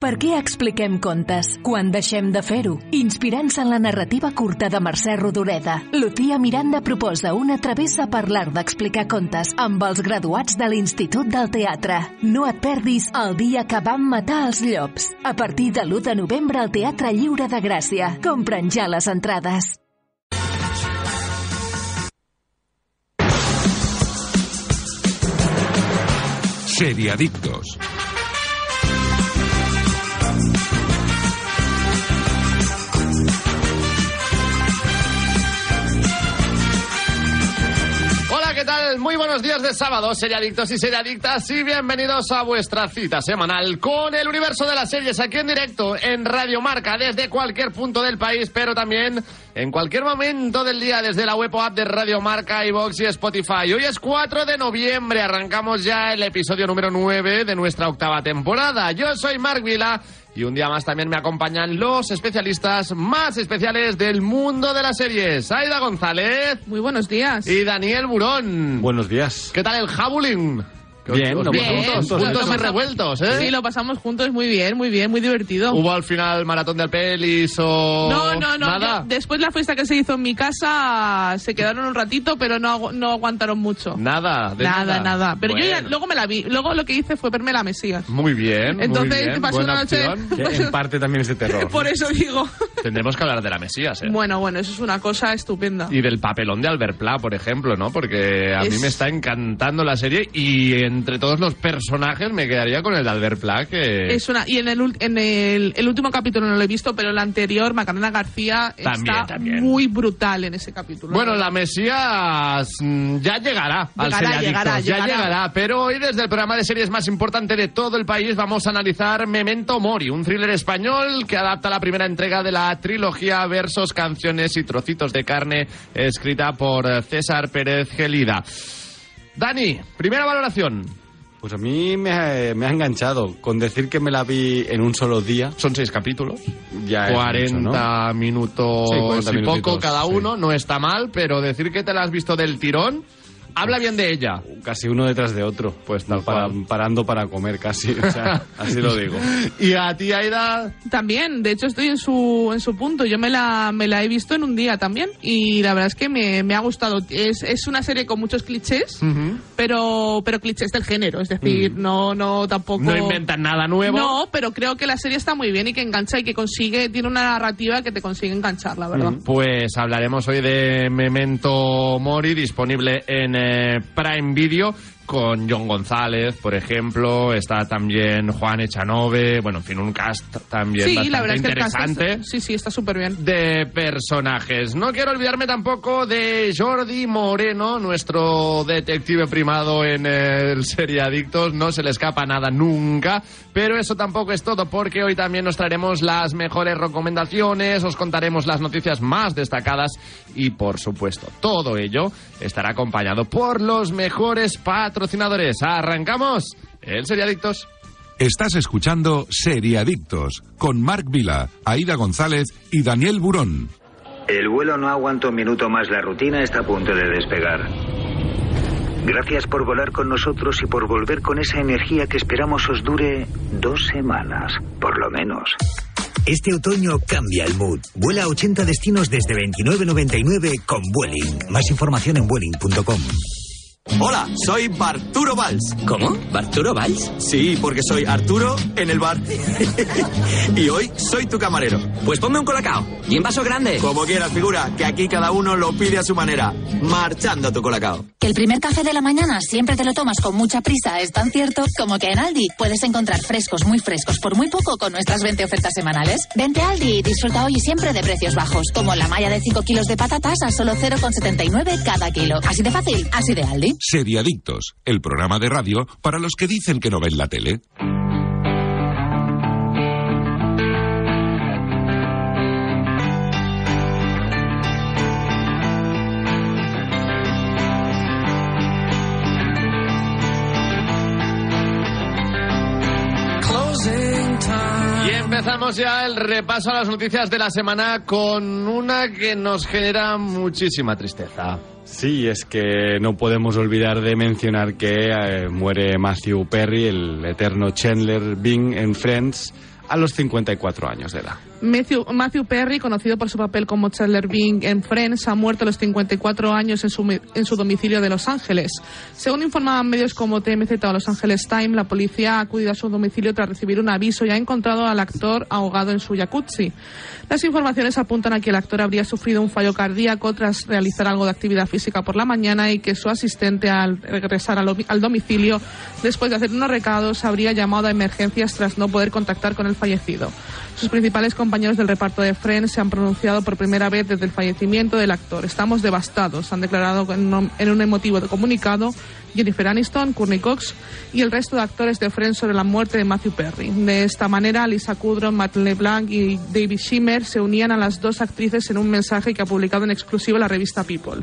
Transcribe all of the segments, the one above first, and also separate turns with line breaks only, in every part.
Per què expliquem contes? Quan deixem de fer-ho? Inspirant-se en la narrativa curta de Mercè Rodoreda, Lucía Miranda proposa una travessa per l'art d'explicar contes amb els graduats de l'Institut del Teatre. No et perdis el dia que vam matar els llops. A partir de l'1 de novembre al Teatre Lliure de Gràcia. Compren ja les entrades.
Seriadictos.
Hola, buenos días de sábado, seriadictos y seriadictas, y bienvenidos a vuestra cita semanal con el universo de las series aquí en directo en Radio Marca desde cualquier punto del país, pero también en cualquier momento del día desde la web o app de Radio Marca, iVox y Spotify. Hoy es 4 de noviembre, arrancamos ya el episodio número 9 de nuestra octava temporada. Yo soy Marc Vila. Y un día más también me acompañan los especialistas más especiales del mundo de las series. Aida González.
Muy buenos días.
Y Daniel Burón.
Buenos días.
¿Qué tal el jabuling?
Bien,
Os-
lo
os-
Bien.
juntos,
juntos,
juntos y revueltos, ¿eh?
Sí, lo pasamos juntos muy bien, muy bien, muy divertido.
¿Hubo al final maratón de pelis o...?
No, no, no.
¿Nada?
yo- después la fiesta que se hizo en mi casa se quedaron un ratito, pero no, no aguantaron mucho.
Nada, de
nada, nada. Pero yo ya, luego me la vi. Luego lo que hice fue verme la Mesías.
Muy bien, muy
Entonces,
bien.
pasé
Buena
una noche-
opción.
Que en parte también es de terror.
Por eso digo.
Tendremos que hablar de la Mesías, ¿eh?
Bueno, bueno, eso es una cosa estupenda.
Y del papelón de Albert Pla, por ejemplo, ¿no? Porque a mí
Es-
me está encantando la serie y entre todos los personajes me quedaría con el de Albert Pla, que...
Es una, y en, el, en el, el último capítulo no lo he visto, pero el anterior, Macarena García,
También,
está
también.
muy brutal en ese capítulo.
Bueno, la Mesías mm, ya llegará al
Llegará,
Seriadictos,
llegará,
ya
llegará.
llegará. Pero hoy desde el programa de series más importante de todo el país vamos a analizar Memento Mori, un thriller español que adapta la primera entrega de la trilogía Versos, Canciones y Trocitos de Carne, escrita por eh, César Pérez Gelida. Dani, primera valoración.
Pues a mí me ha, me ha enganchado. Con decir que me la vi en un solo día,
Son seis capítulos,
ya es
40
mucho, ¿no?
minutos
Sí, 40
y poco cada
sí.
uno, no está mal, pero decir que te la has visto del tirón, habla bien de ella.
Casi uno detrás de otro.
Pues tal
para, parando para comer casi. O sea, así lo digo.
Y a ti, Aida,
También, de hecho estoy en su, en su punto. Yo me la, me la he visto en un día también y la verdad es que me, me ha gustado. Es, es una serie con muchos clichés, pero, pero clichés del género. Es decir, no, no tampoco...
no inventan nada nuevo.
No, pero creo que la serie está muy bien y que engancha y que consigue, tiene una narrativa que te consigue enganchar, la verdad.
Pues hablaremos hoy de Memento Mori, disponible en eh, Prime Video, con John González, por ejemplo. Está también Juan Echanove. Bueno, en fin, un cast también
Sí,
bastante
la verdad es que
interesante.
está- sí, sí, está súper bien.
de personajes. No quiero olvidarme tampoco de Jordi Moreno, nuestro detective primado en el Seriadictos. No se le escapa nada nunca, pero eso tampoco es todo porque hoy también nos traeremos las mejores recomendaciones, os contaremos las noticias más destacadas y por supuesto todo ello estará acompañado por los mejores patrocinadores. Arrancamos el Seriadictos.
Estás escuchando Seriadictos con Marc Vila, Aida González y Daniel Burón.
El vuelo no aguanta un minuto más, la rutina está a punto de despegar. Gracias por volar con nosotros y por volver con esa energía que esperamos os dure dos semanas, por lo menos.
Este otoño cambia el mood. Vuela a 80 destinos desde 29.99 con Vueling. Más información en vueling.com.
Hola, soy Barturo Valls.
¿Cómo? ¿Barturo Valls?
Sí, porque soy Arturo en el bar. y hoy soy tu camarero.
Pues ponme un colacao. Y en vaso grande.
Como quieras, figura, que aquí cada uno lo pide a su manera. Marchando tu colacao.
Que el primer café de la mañana siempre te lo tomas con mucha prisa es tan cierto como que en Aldi puedes encontrar frescos muy frescos por muy poco con nuestras 20 ofertas semanales. Vente a Aldi y disfruta hoy y siempre de precios bajos, como la malla de 5 kilos de patatas a solo 0,79 cada kilo. Así de fácil, así de Aldi.
Seriadictos, el programa de radio para los que dicen que no ven la tele.
Ya el repaso a las noticias de la semana con una que nos genera muchísima tristeza.
Sí, es que no podemos olvidar de mencionar que eh, muere Matthew Perry, el eterno Chandler Bing en Friends, a los 54 años de edad.
Matthew, Matthew Perry, conocido por su papel como Chandler Bing en Friends, ha muerto a los 54 años en su, en su domicilio de Los Ángeles. Según informaban medios como TMZ o Los Angeles Times, la policía ha acudido a su domicilio tras recibir un aviso y ha encontrado al actor ahogado en su jacuzzi. Las informaciones apuntan a que el actor habría sufrido un fallo cardíaco tras realizar algo de actividad física por la mañana y que su asistente al regresar al, al domicilio después de hacer unos recados habría llamado a emergencias tras no poder contactar con el fallecido. Sus principales compañeros del reparto de Friends se han pronunciado por primera vez desde el fallecimiento del actor. Estamos devastados, han declarado en un, emotivo comunicado Jennifer Aniston, Courtney Cox y el resto de actores de Friends sobre la muerte de Matthew Perry. De esta manera, Lisa Kudrow, Matt LeBlanc y David Schimmer se unían a las dos actrices en un mensaje que ha publicado en exclusiva la revista People.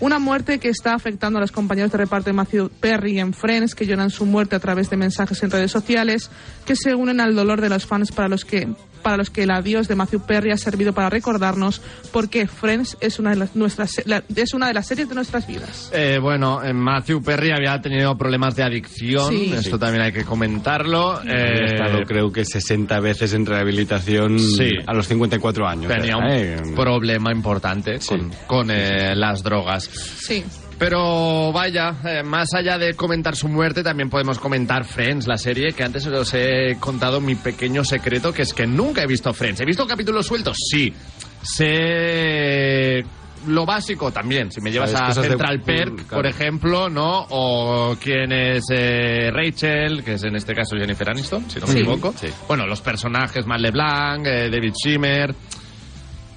Una muerte que está afectando a los compañeros de reparto de Matthew Perry en Friends, que lloran su muerte a través de mensajes en redes sociales, que se unen al dolor de los fans para los que para los que el adiós de Matthew Perry ha servido para recordarnos por qué Friends es una de las nuestras la- es una de las series de nuestras vidas.
Eh, bueno, eh, Matthew Perry había tenido problemas de adicción,
Sí.
esto
Sí.
también hay que comentarlo.
Había
Eh,
estado creo que 60 veces en rehabilitación
Sí.
a los 54 años.
tenía un
¿eh?
problema importante con, con, eh, las drogas.
Sí.
Pero vaya, eh, más allá de comentar su muerte, también podemos comentar Friends, la serie, que antes os he contado mi pequeño secreto, que es que nunca he visto Friends. ¿He visto capítulos sueltos? Sí. Sé lo básico también. Si me llevas a
de-
Central Perk,
claro.
por ejemplo, ¿no? O quién es eh, Rachel, que es en este caso Jennifer Aniston, si no me
Sí.
equivoco.
Sí.
Bueno, los personajes, Matt LeBlanc, eh, David Schimmer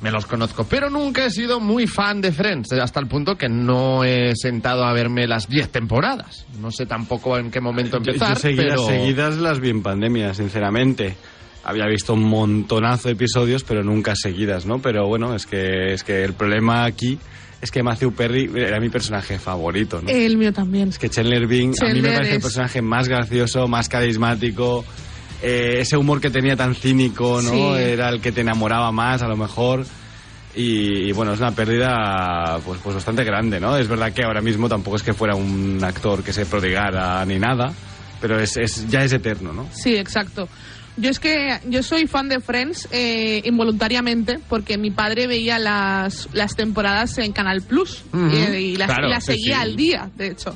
me los conozco, pero nunca he sido muy fan de Friends, hasta el punto que no he sentado a verme las 10 temporadas. No sé tampoco en qué momento
Yo,
empezar,
yo seguidas,
pero...
seguidas las vi en pandemia, sinceramente. Había visto un montonazo de episodios, pero nunca seguidas, ¿no? Pero bueno, es que, es que el problema aquí es que Matthew Perry era mi personaje favorito, ¿no?
El mío también.
Es que Chandler Bing a mí me parece el personaje más gracioso, más carismático. Eh, ese humor que tenía tan cínico, ¿no?
Sí.
Era el que te enamoraba más, a lo mejor. Y, y, bueno, es una pérdida pues, pues bastante grande, ¿no? Es verdad que ahora mismo tampoco es que fuera un actor que se prodigara ni nada, pero es, es- ya es eterno, ¿no?
Sí, exacto. Yo es que yo soy fan de Friends eh, involuntariamente porque mi padre veía las, las temporadas en Canal Plus
Ujú.
eh, y las,
Claro,
y las
sí,
seguía
sí.
al día, de hecho.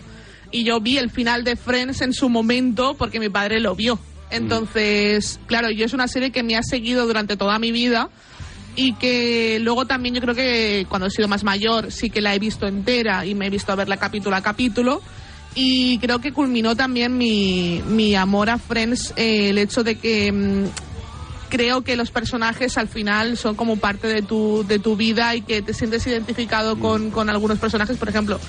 Y yo vi el final de Friends en su momento porque mi padre lo vio. Entonces, claro, yo es una serie que me ha seguido durante toda mi vida y que luego también yo creo que cuando he sido más mayor sí que la he visto entera y me he visto a verla capítulo a capítulo y creo que culminó también mi, mi amor a Friends eh, el hecho de que mm, creo que los personajes al final son como parte de tu, de tu vida y que te sientes identificado con, con algunos personajes. Por ejemplo,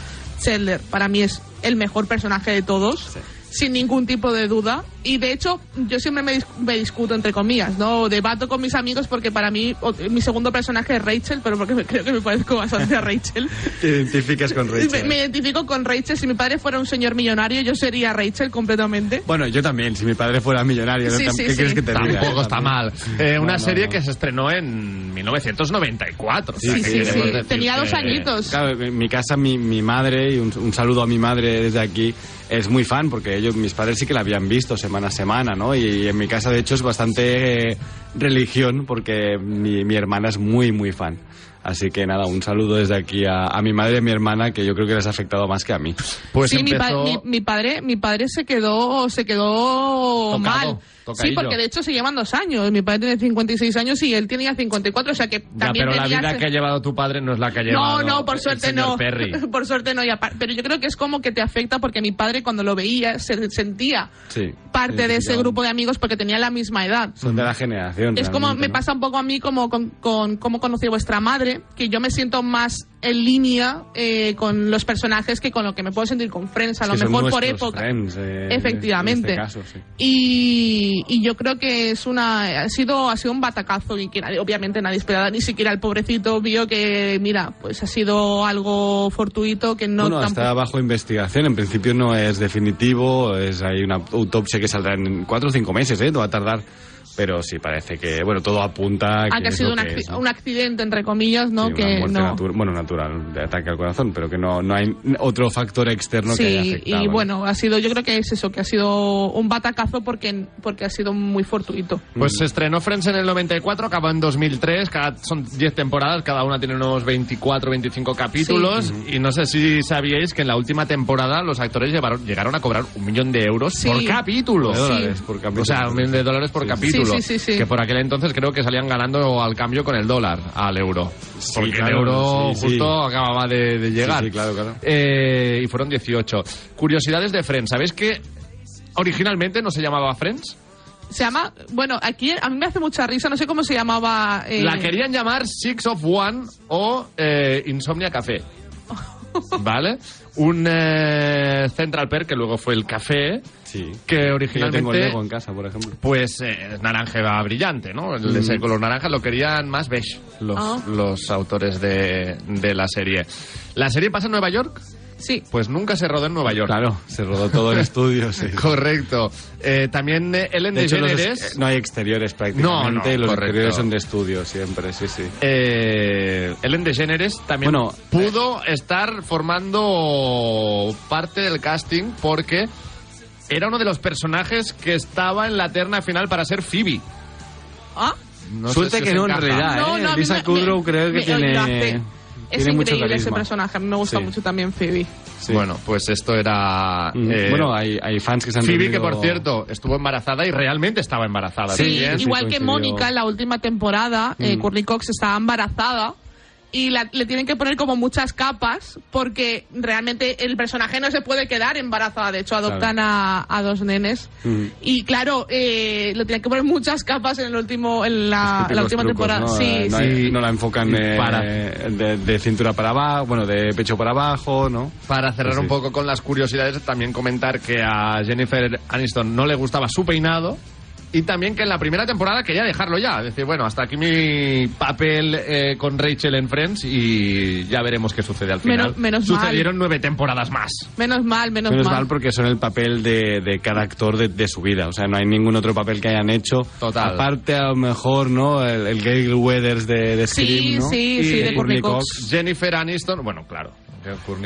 Chandler para mí es el mejor personaje de todos. Sin ningún tipo de duda. Y de hecho, yo siempre me, dis- me discuto entre comillas, ¿no? Debato con mis amigos porque para mí o- mi segundo personaje es Rachel, pero porque me- creo que me parezco bastante a Rachel.
Te identificas con
Me,
Rachel.
me identifico con Rachel. Si mi padre fuera un señor millonario, yo sería Rachel completamente.
Bueno, yo también, si mi padre fuera millonario, ¿no?
Sí,
Tam-
sí,
¿qué
sí.
quieres que te diga?
Tampoco está
También.
mal. Eh,
No,
una
no,
serie
no.
que se estrenó en 1994. o sea,
Sí, sí, sí. Tenía dos añitos.
Claro, en mi casa mi, mi madre, y un, un saludo a mi madre desde aquí, es muy fan porque ellos, mis padres sí que la habían visto semana a semana, ¿no? Y, en mi casa de hecho es bastante eh, religión porque mi, mi hermana es muy, muy fan. Así que nada, un saludo desde aquí a, a mi madre y a mi hermana que yo creo que les ha afectado más que a mí.
Pues
sí, mi, pa-
empezó...
mi- mi padre, mi padre se quedó, se quedó
Tocado,
mal. Sí, porque de hecho se llevan dos años. Mi padre tiene 56 años y él tenía 54, o sea que
Ya,
también
pero la vida que ha llevado tu padre no es la que ha
No,
llevado
no, por
el
suerte
señor
no.
Perry.
por suerte no. y Pero yo creo que es como que te afecta porque mi padre cuando lo veía se sentía
Sí.
parte de ese grupo de amigos porque tenía la misma edad.
Son de la generación.
Es como me
¿no?
pasa un poco a mí como con, con cómo conocí a vuestra madre, que yo me siento más en línea eh, con los personajes que con lo que me puedo sentir con Friends, a
Es
lo mejor por época.
friends, eh,
Efectivamente.
Este caso, sí.
Y, y yo creo que es una ha sido ha sido un batacazo y que obviamente nadie esperaba ni siquiera el pobrecito vio que mira pues ha sido algo fortuito que no
bueno,
tampoco-
está bajo investigación. En principio no es definitivo. Es hay una autopsia que saldrá en cuatro o cinco meses, ¿eh? No va a tardar Pero sí, parece que, bueno, todo apunta
a
que,
que ha sido un,
es, ¿no?
un accidente, entre comillas, ¿no?
Sí, una
que
muerte
no.
natu- bueno, natural, de ataque al corazón, pero que no, no hay otro factor externo que haya
Sí,
afectado.
y
¿no?
bueno, ha sido, yo creo que es eso, que ha sido un batacazo porque, porque ha sido muy fortuito.
Pues se estrenó Friends en el 94, acabó en 2003, cada, son 10 temporadas, cada una tiene unos 24, 25 capítulos, y no sé si sabíais que en la última temporada los actores llevaron, llegaron a cobrar un millón de euros
Sí.
por capítulo.
De dólares por capítulo.
O sea, un millón de dólares por
Sí.
capítulo.
Sí, sí, sí, sí.
Que por aquel entonces creo que salían ganando al cambio con el dólar, al euro.
Sí,
Porque
claro,
el euro
sí, sí.
justo acababa de, de llegar.
Sí, sí, claro, claro.
Eh, y fueron 18. Curiosidades de Friends. ¿Sabéis que originalmente no se llamaba Friends?
Se llama, bueno, aquí a mí me hace mucha risa, no sé cómo se llamaba. eh,
La querían llamar Six of One o eh, Insomnia Café. ¿Vale? Un eh, Central Perk que luego fue el café,
Sí.
que
Que yo
originalmente
tengo el Lego en casa, por ejemplo.
pues eh, naranja brillante, ¿no? El de ese color naranja lo querían más beige los,
Ah.
los autores de, de la serie. ¿La serie pasa en Nueva York?
Sí.
Pues nunca se rodó en Nueva York.
Claro, se rodó todo en estudios. sí.
Correcto. Eh, también eh, Ellen
De
DeGeneres...
es- no hay exteriores prácticamente,
No,
los
correcto.
exteriores son de estudio siempre, sí, sí.
eh, Ellen DeGeneres también
Bueno,
pudo estar formando parte del casting porque era uno de los personajes que estaba en la terna final para ser Phoebe.
Ah,
No
Suerte
si
que no, en realidad,
No,
¿eh?
no,
Lisa
me-
Kudrow
me-
creo que
me-
tiene.
Es
tiene mucho
increíble ese
carisma.
personaje, a mí me gusta
Sí.
mucho también Phoebe.
Sí.
Bueno, pues esto era...
Mm,
eh,
bueno, hay, hay fans que se han
Phoebe, que por cierto estuvo embarazada y realmente estaba embarazada.
Sí,
sí,
igual que
coincidió.
Mónica en la última temporada, eh,
Mm.
Courtney Cox estaba embarazada y la- le tienen que poner como muchas capas porque realmente el personaje no se puede quedar embarazada. De hecho, adoptan a, a dos nenes
Mm.
y claro, eh, le tienen que poner muchas capas en el último, en la, última
trucos,
temporada.
¿no?
Sí,
Eh, no,
sí.
hay- no la enfocan eh,
para-
de, de cintura para abajo, bueno, de pecho para abajo, ¿no?
Para cerrar
sí.
un poco con las curiosidades, también comentar que a Jennifer Aniston no le gustaba su peinado y también que en la primera temporada quería dejarlo ya. Decir, bueno, hasta aquí mi papel eh, con Rachel en Friends y ya veremos qué sucede al final.
Menos- menos mal.
Sucedieron nueve temporadas más.
Menos mal, menos,
Menos
mal.
mal porque son el papel de, de cada actor de, de su vida. O sea, no hay ningún otro papel que hayan hecho.
Total.
Aparte, a lo mejor, ¿no? El, el Gail Weathers de, de Scream,
Sí,
¿no?
sí, sí, de Courtney Cox.
Jennifer Aniston, bueno, claro.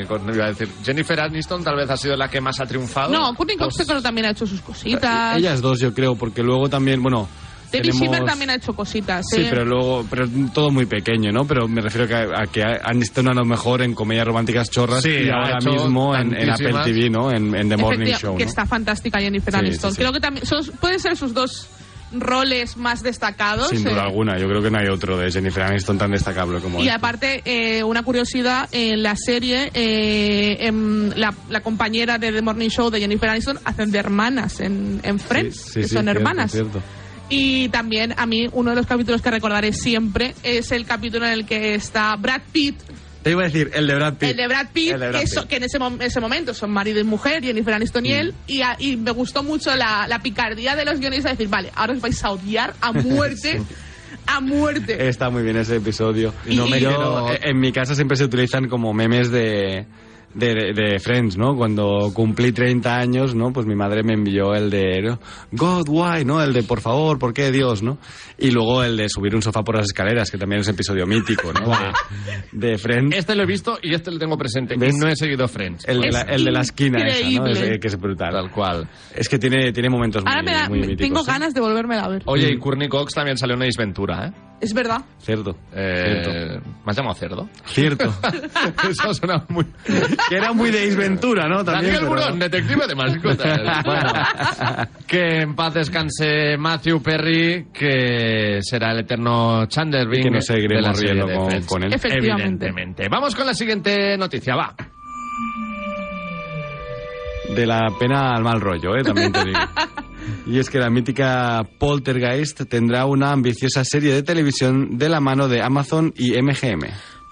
Cox no iba a decir. Jennifer Aniston tal vez ha sido la que más ha triunfado.
No, Courtney Cox
Pues-
creo que también ha hecho sus cositas.
Ellas dos, yo creo, porque luego también, bueno.
Debbie
tenemos-
Shimmer también ha hecho cositas.
Sí,
¿eh?
pero luego, pero todo muy pequeño, ¿no? Pero me refiero que a, a que estado a lo mejor en comedias románticas chorras
Sí,
y
ha
ahora mismo en, en Apple. TV, ¿no? En, en The Morning Show,
que
¿no?
está fantástica Jennifer
Sí,
Aniston.
sí, sí.
Creo que también son, pueden ser sus dos roles más destacados.
Sin duda
eh,
alguna, yo creo que no hay otro de Jennifer Aniston tan destacable como
Y
este.
aparte, eh, una curiosidad, en la serie, eh, em, la, la compañera de The Morning Show de Jennifer Aniston hacen de hermanas en, en Friends,
Sí, sí,
que
sí,
son
cierto,
hermanas.
cierto.
Y también a mí uno de los capítulos que recordaré siempre es el capítulo en el que está Brad Pitt,
Te iba a decir, el de Brad Pitt.
el de Brad Pitt,
El de Brad
que, so- que en ese, mom- ese momento son marido y mujer, Jennifer Aniston y él, y, a- y me gustó mucho la, la picardía de los guionistas de decir, vale, ahora os vais a odiar a muerte, a muerte.
Está muy bien ese episodio.
Y- No me
Yo,
quiero-
eh, En mi casa siempre se utilizan como memes de, de, de Friends, ¿no? Cuando cumplí 30 años, ¿no? Pues mi madre me envió el de ¿no? God, why, ¿no? El de por favor, ¿por qué Dios, no? Y luego el de subir un sofá por las escaleras, que también es un episodio mítico, ¿no? De, de Friends.
Este lo he visto y este lo tengo presente.
¿Ves?
Y no he seguido Friends.
El de, la, el de la esquina esa, ¿no? Ese que es brutal.
Tal cual.
Es que tiene, tiene momentos muy,
Ahora me da-
muy
me-
míticos.
tengo
¿eh?
ganas de volverme a ver.
Oye, y Courtney Cox también salió en Ace Ventura, ¿eh?
Es verdad.
Cierto.
Eh,
Cierto.
¿Me has llamado cerdo?
Cierto.
Eso suena muy...
que era muy de Ace Ventura, ¿no? También,
Daniel
pero-
Burón, detective de mascotas. bueno, que en paz descanse Matthew Perry, que será el eterno Chandler
Y
Bing
que nos seguiremos riendo con- con él.
Efectivamente.
Evidentemente. Vamos con la siguiente noticia, va.
De la pena al mal rollo, ¿eh? También te digo. Y es que la mítica Poltergeist tendrá una ambiciosa serie de televisión de la mano de Amazon y MGM.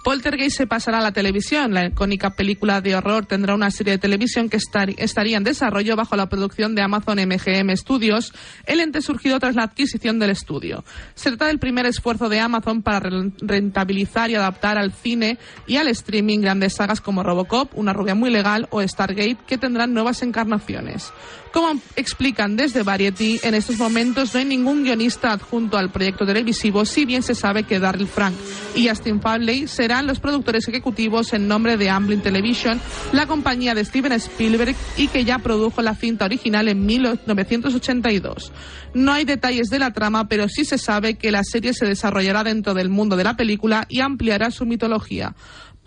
Poltergeist se pasará a la televisión. La icónica película de horror tendrá una serie de televisión que estar- estaría en desarrollo bajo la producción de Amazon MGM Studios, el ente surgido tras la adquisición del estudio. Se trata del primer esfuerzo de Amazon para re- rentabilizar y adaptar al cine y al streaming grandes sagas como Robocop, Una rubia muy legal o Stargate, que tendrán nuevas encarnaciones. Como explican desde Variety, en estos momentos no hay ningún guionista adjunto al proyecto televisivo, si bien se sabe que Darryl Frank y Justin Fawley serán los productores ejecutivos en nombre de Amblin Television, la compañía de Steven Spielberg y que ya produjo la cinta original en 1982. No hay detalles de la trama, pero sí se sabe que la serie se desarrollará dentro del mundo de la película y ampliará su mitología.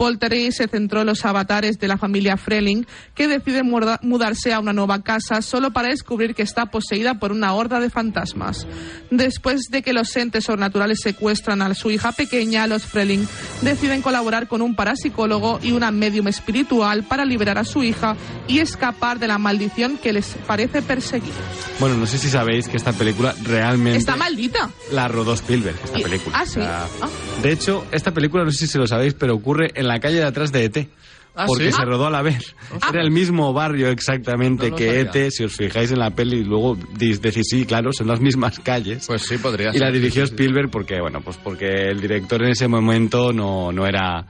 Poltergeist se centró en los avatares de la familia Freling, que decide muda- mudarse a una nueva casa solo para descubrir que está poseída por una horda de fantasmas. Después de que los entes sobrenaturales secuestran a su hija pequeña, los Freling deciden colaborar con un parapsicólogo y una medium espiritual para liberar a su hija y escapar de la maldición que les parece perseguir.
Bueno, no sé si sabéis que esta película realmente
Está maldita.
la rodó Spielberg, esta
Y-
película.
ah, sí.
O sea,
Ah.
De hecho, esta película, no sé si lo sabéis, pero ocurre en la calle de atrás de ET.
¿Ah,
porque
sí?
se rodó a la vez. Era el mismo barrio exactamente
No
que
sabía.
ET, si os fijáis en la peli luego decís, sí, claro, son las mismas calles.
Pues sí, podría
y la dirigió Spielberg porque, bueno, pues porque el director en ese momento no, no era...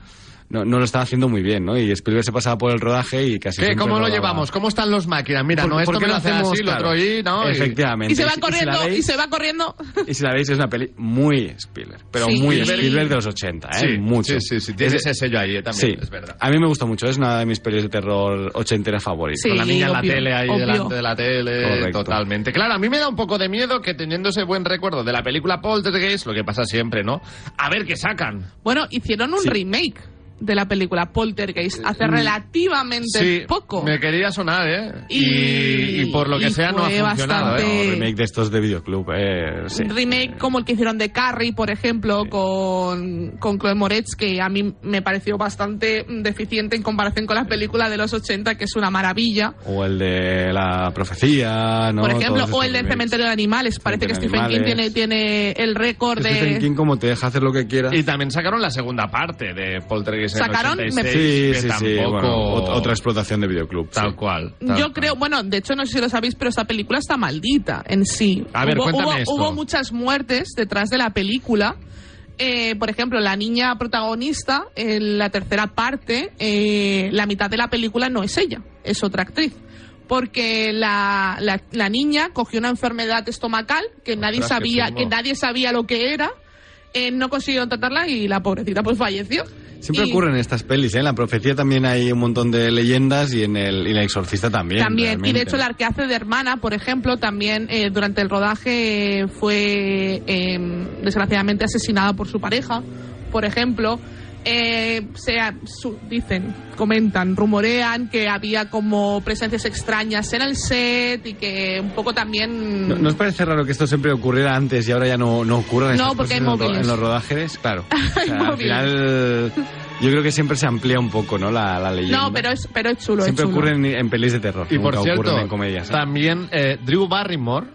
No, no lo estaba haciendo muy bien, ¿no? Y Spielberg se pasaba por el rodaje y casi
¿Qué? ¿Cómo lo lo llevamos? ¿Cómo están los máquinas? Mira,
¿Por-
no, esto me lo
lo hacemos?
así, lo
Claro.
otro y, ¿no?
Efectivamente.
Y se va
si la
corriendo,
veis-
y se va corriendo.
y si la veis, es una peli muy Spielberg, pero
Sí.
muy
Spielberg.
De los 80, ¿eh?
Sí,
Mucho.
sí, sí, sí, tiene
Es-
ese sello ahí también,
sí.
es verdad.
A mí me gusta mucho, es una de mis pelis de terror ochenteras favoritas.
Sí,
Con la niña en la tele ahí
obvio.
delante de la tele,
Correcto.
totalmente. Claro, a mí me da un poco de miedo que teniendo ese buen recuerdo de la película Poltergeist, lo que pasa siempre, ¿no? A ver qué sacan.
Bueno, hicieron un
Sí.
remake de la película Poltergeist hace relativamente
Sí,
poco.
me quería sonar, ¿eh?
Y-
Y, y por lo que
y
sea no ha funcionado,
bastante-
¿eh?
No, remake de estos de videoclub, eh, sí.
remake como el que hicieron de Carrie, por ejemplo, con, con Chloe Moretz, que a mí me pareció bastante deficiente en comparación con la película de los 80, que es una maravilla.
O el de la profecía, ¿no?
por ejemplo,
Todos
o el del
remakes.
Cementerio de Animales. Parece que Stephen
de
King tiene, tiene el récord
Stephen
de...
King como te deja hacer lo que quiera.
Y también sacaron la segunda parte de Poltergeist
Sacaron, me-
86,
sí, sí, sí.
tampoco-
Bueno, otra explotación de videoclub.
Tal
sí.
cual. tal
Yo
cual.
creo, bueno, de hecho no sé si lo sabéis, pero esta película está maldita en sí.
A ver,
hubo,
cuéntame
hubo-
esto.
hubo muchas muertes detrás de la película. Eh, por ejemplo, la niña protagonista, en la tercera parte, eh, la mitad de la película no es ella, es otra actriz. Porque la, la, la niña cogió una enfermedad estomacal que nadie
Ostras,
sabía, que nadie sabía lo que era. eh, no consiguieron tratarla y la pobrecita pues falleció.
Siempre
Y-
ocurren estas pelis, ¿eh? En la profecía también hay un montón de leyendas y en el, y el exorcista también.
También, y de hecho la que hace de hermana, por ejemplo, también eh, durante el rodaje fue eh, desgraciadamente asesinada por su pareja, por ejemplo. Eh, se, su- dicen, comentan, rumorean que había como presencias extrañas en el set y que un poco también...
¿No, ¿no os parece raro que esto siempre ocurriera antes y ahora ya no, no
porque hay
en los ro-
móviles.
en los rodajes? Claro. O al final, yo creo que siempre se amplía un poco, ¿no? La, la leyenda.
no, pero es, pero es chulo,
Siempre
es chulo.
ocurren en, en pelis de terror.
Y por
nunca
cierto,
ocurren en comedias. ¿eh?
también eh, Drew Barrymore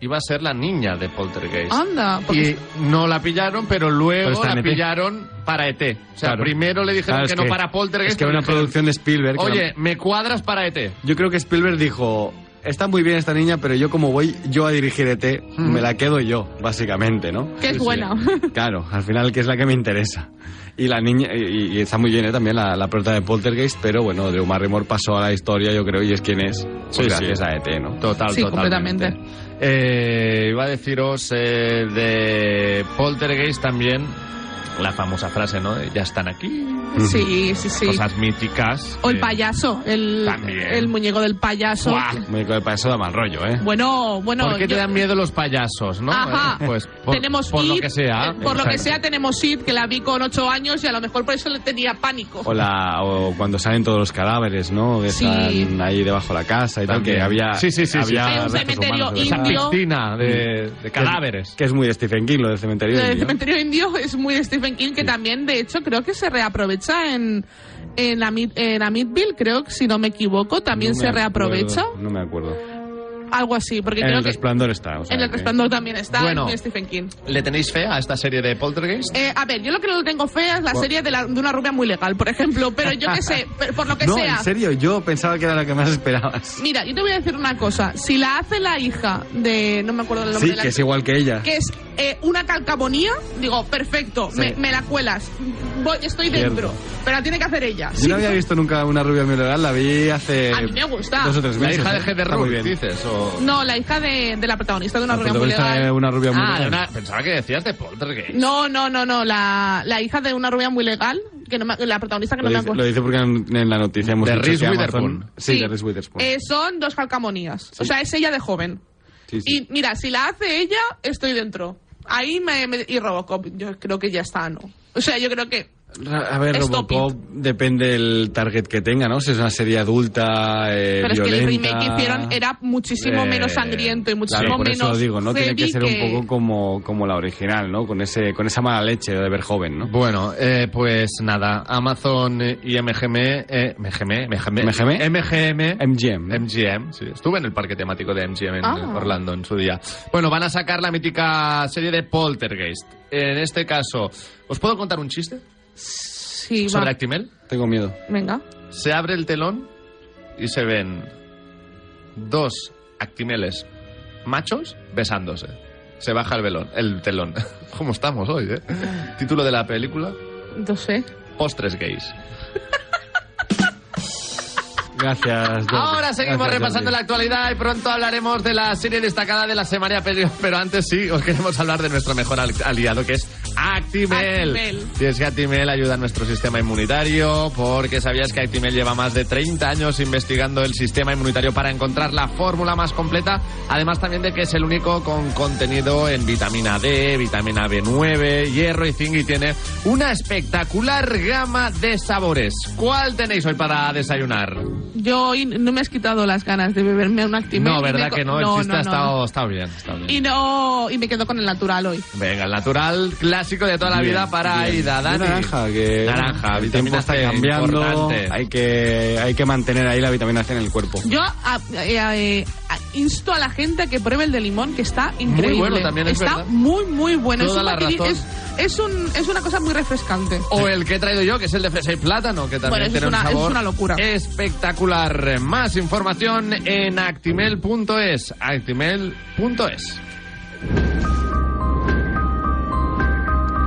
iba a ser la niña de Poltergeist.
Anda, porque
Y no la pillaron, pero luego
Pero
la
ET.
pillaron para ET. O sea,
Claro.
primero le dijeron
Claro,
que, no para Poltergeist.
Es que
pero
una
dijeron,
producción de Spielberg. que
Oye,
la-
me cuadras para E ET.
Yo creo que Spielberg dijo, está muy bien esta niña, pero yo como voy yo a dirigir ET, me la quedo yo, básicamente, ¿no?
que es buena.
Claro, al final que es la que me interesa. Y la niña, y, y está muy bien ¿eh? también la, la prota de Poltergeist, pero bueno, Drew Barrymore pasó a la historia, yo creo, y es quien es, pues
Sí, sí.
gracias a ET, ¿no?
Total,
Sí,
totalmente.
completamente.
Eh, iba a deciros eh, de Poltergeist también la famosa frase, ¿no? De, Ya están aquí.
sí, sí, sí.
Cosas míticas.
O el
eh,
payaso, el,
También.
el muñeco del payaso.
Buah.
Me el payaso da mal rollo, ¿eh?
Bueno, bueno.
¿Por qué te
yo-
dan miedo los payasos, no?
Ajá.
Eh, Pues por,
tenemos
por lo
It,
que sea.
eh, Por lo que sea, tenemos It, que la vi con ocho años y a lo mejor por eso le tenía pánico.
O, la, o cuando salen todos los cadáveres, ¿no? Que
Sí.
están ahí debajo de la casa y tal,
También.
que había...
Sí, sí, sí, sí.
había
Hay un cementerio
humanos,
Esa
indio.
piscina de, de cadáveres.
Que es muy de Stephen King, lo del cementerio
Lo del
indio.
cementerio indio es muy de Stephen King, que también, de hecho, creo que se reaprovecha en, en, Amid, en Amityville, creo que si no me equivoco, también
No me
se
acuerdo,
reaprovecha.
No me acuerdo.
Algo así, porque
En
creo
el
que
resplandor está. o sea
en el
que-
resplandor también está
Bueno.
Stephen King.
¿Le tenéis fe a esta serie de Poltergeist?
Eh, a ver, yo lo que no le tengo fe es la serie de, la- de una rubia muy legal, por ejemplo, pero yo qué sé, por lo que
No,
sea.
en serio, yo pensaba que era la que más esperabas.
Mira, yo te voy a decir una cosa. Si la hace la hija de. No me acuerdo del nombre
Sí,
de la
que es igual que ella.
que es eh, una calcamonía, digo, perfecto, me, me la cuelas, voy, estoy
Cierto.
dentro, pero la tiene que hacer ella.
Yo
Sí,
no había visto nunca una rubia muy legal, la vi hace
A mí me gusta.
dos o tres
La
meses.
hija de
¿eh?
Heather
muy
Ruth,
bien.
dices. O...
No, la hija de, de la protagonista de una
La
rubia muy
de
legal.
una rubia muy
Ah,
legal.
una- pensaba que decías de Poltergeist.
No, no, no, no, la, la hija de una rubia muy legal, que no me- la protagonista que
Lo
no me
dice,
acuerdo.
lo dice porque en, en la noticia hemos
De
dicho
Reese
que
Witherspoon.
Sí, de Reese Witherspoon.
Eh, son dos calcamonías. O sea, es ella de joven.
Sí, sí.
Y mira, si la hace ella, estoy dentro. Ahí me, me- y Robocop, yo creo que ya está, ¿no? O sea, yo creo que
A ver,
Stop
Robocop depende del target que tenga, ¿no? Si es una serie adulta, eh,
pero es que el
violenta...
remake que hicieron era muchísimo
eh,
menos sangriento y muchísimo
claro, por
menos
eso lo digo, ¿no? Tiene que ser un poco como, como la original, ¿no? Con ese con esa mala leche de ver joven, ¿no?
Bueno, eh, pues nada, Amazon y MGM, eh, MGM, MGM,
MGM?
MGM,
MGM.
MGM, sí. Estuve en el parque temático de MGM en
Ah.
Orlando en su día. Bueno, van a sacar la mítica serie de Poltergeist. En este caso, ¿os puedo contar un chiste
Sí, va.
sobre Actimel?
Tengo miedo.
Venga.
Se abre el telón y se ven dos Actimeles machos besándose. Se baja el velón, el telón. ¿Cómo estamos hoy, eh? Título de la película:
No sé.
Postres gays.
Gracias, Jordi.
Ahora seguimos
Gracias,
repasando
Jordi.
la actualidad y pronto hablaremos de la serie destacada de la semana, pero, pero antes sí, os queremos hablar de nuestro mejor al- aliado que es Actimel.
Actimel.
Y es que Actimel ayuda a nuestro sistema inmunitario porque sabías que Actimel lleva más de 30 años investigando el sistema inmunitario para encontrar la fórmula más completa, además también de que es el único con contenido en vitamina D, vitamina B9, hierro y zinc y tiene una espectacular gama de sabores. ¿Cuál tenéis hoy para desayunar?
Yo hoy no me has quitado las ganas de beberme un Actimel.
No, verdad que no, el chiste ha estado, estado bien, está bien.
Y no, y me quedo con el natural hoy.
Venga, el natural clásico de toda la
Bien,
vida para
bien.
Aida, Dani.
naranja, que
Naranja,
el
vitamina
tiempo está
C,
cambiando,
importante.
hay que, hay que mantener ahí la vitamina C en el cuerpo.
Yo a- eh, eh, a- insto a la gente a que pruebe el de limón, que está increíble.
bueno, también es
Está
verdad.
muy, muy bueno.
Toda
es, un
la
materi-
razón.
es, es un, es una cosa muy refrescante.
O el que he traído yo, que es el de fresa y plátano, que también
Bueno,
tiene
es una-
un
eso es una locura.
espectacular. Más información en actimel.es. Actimel.es.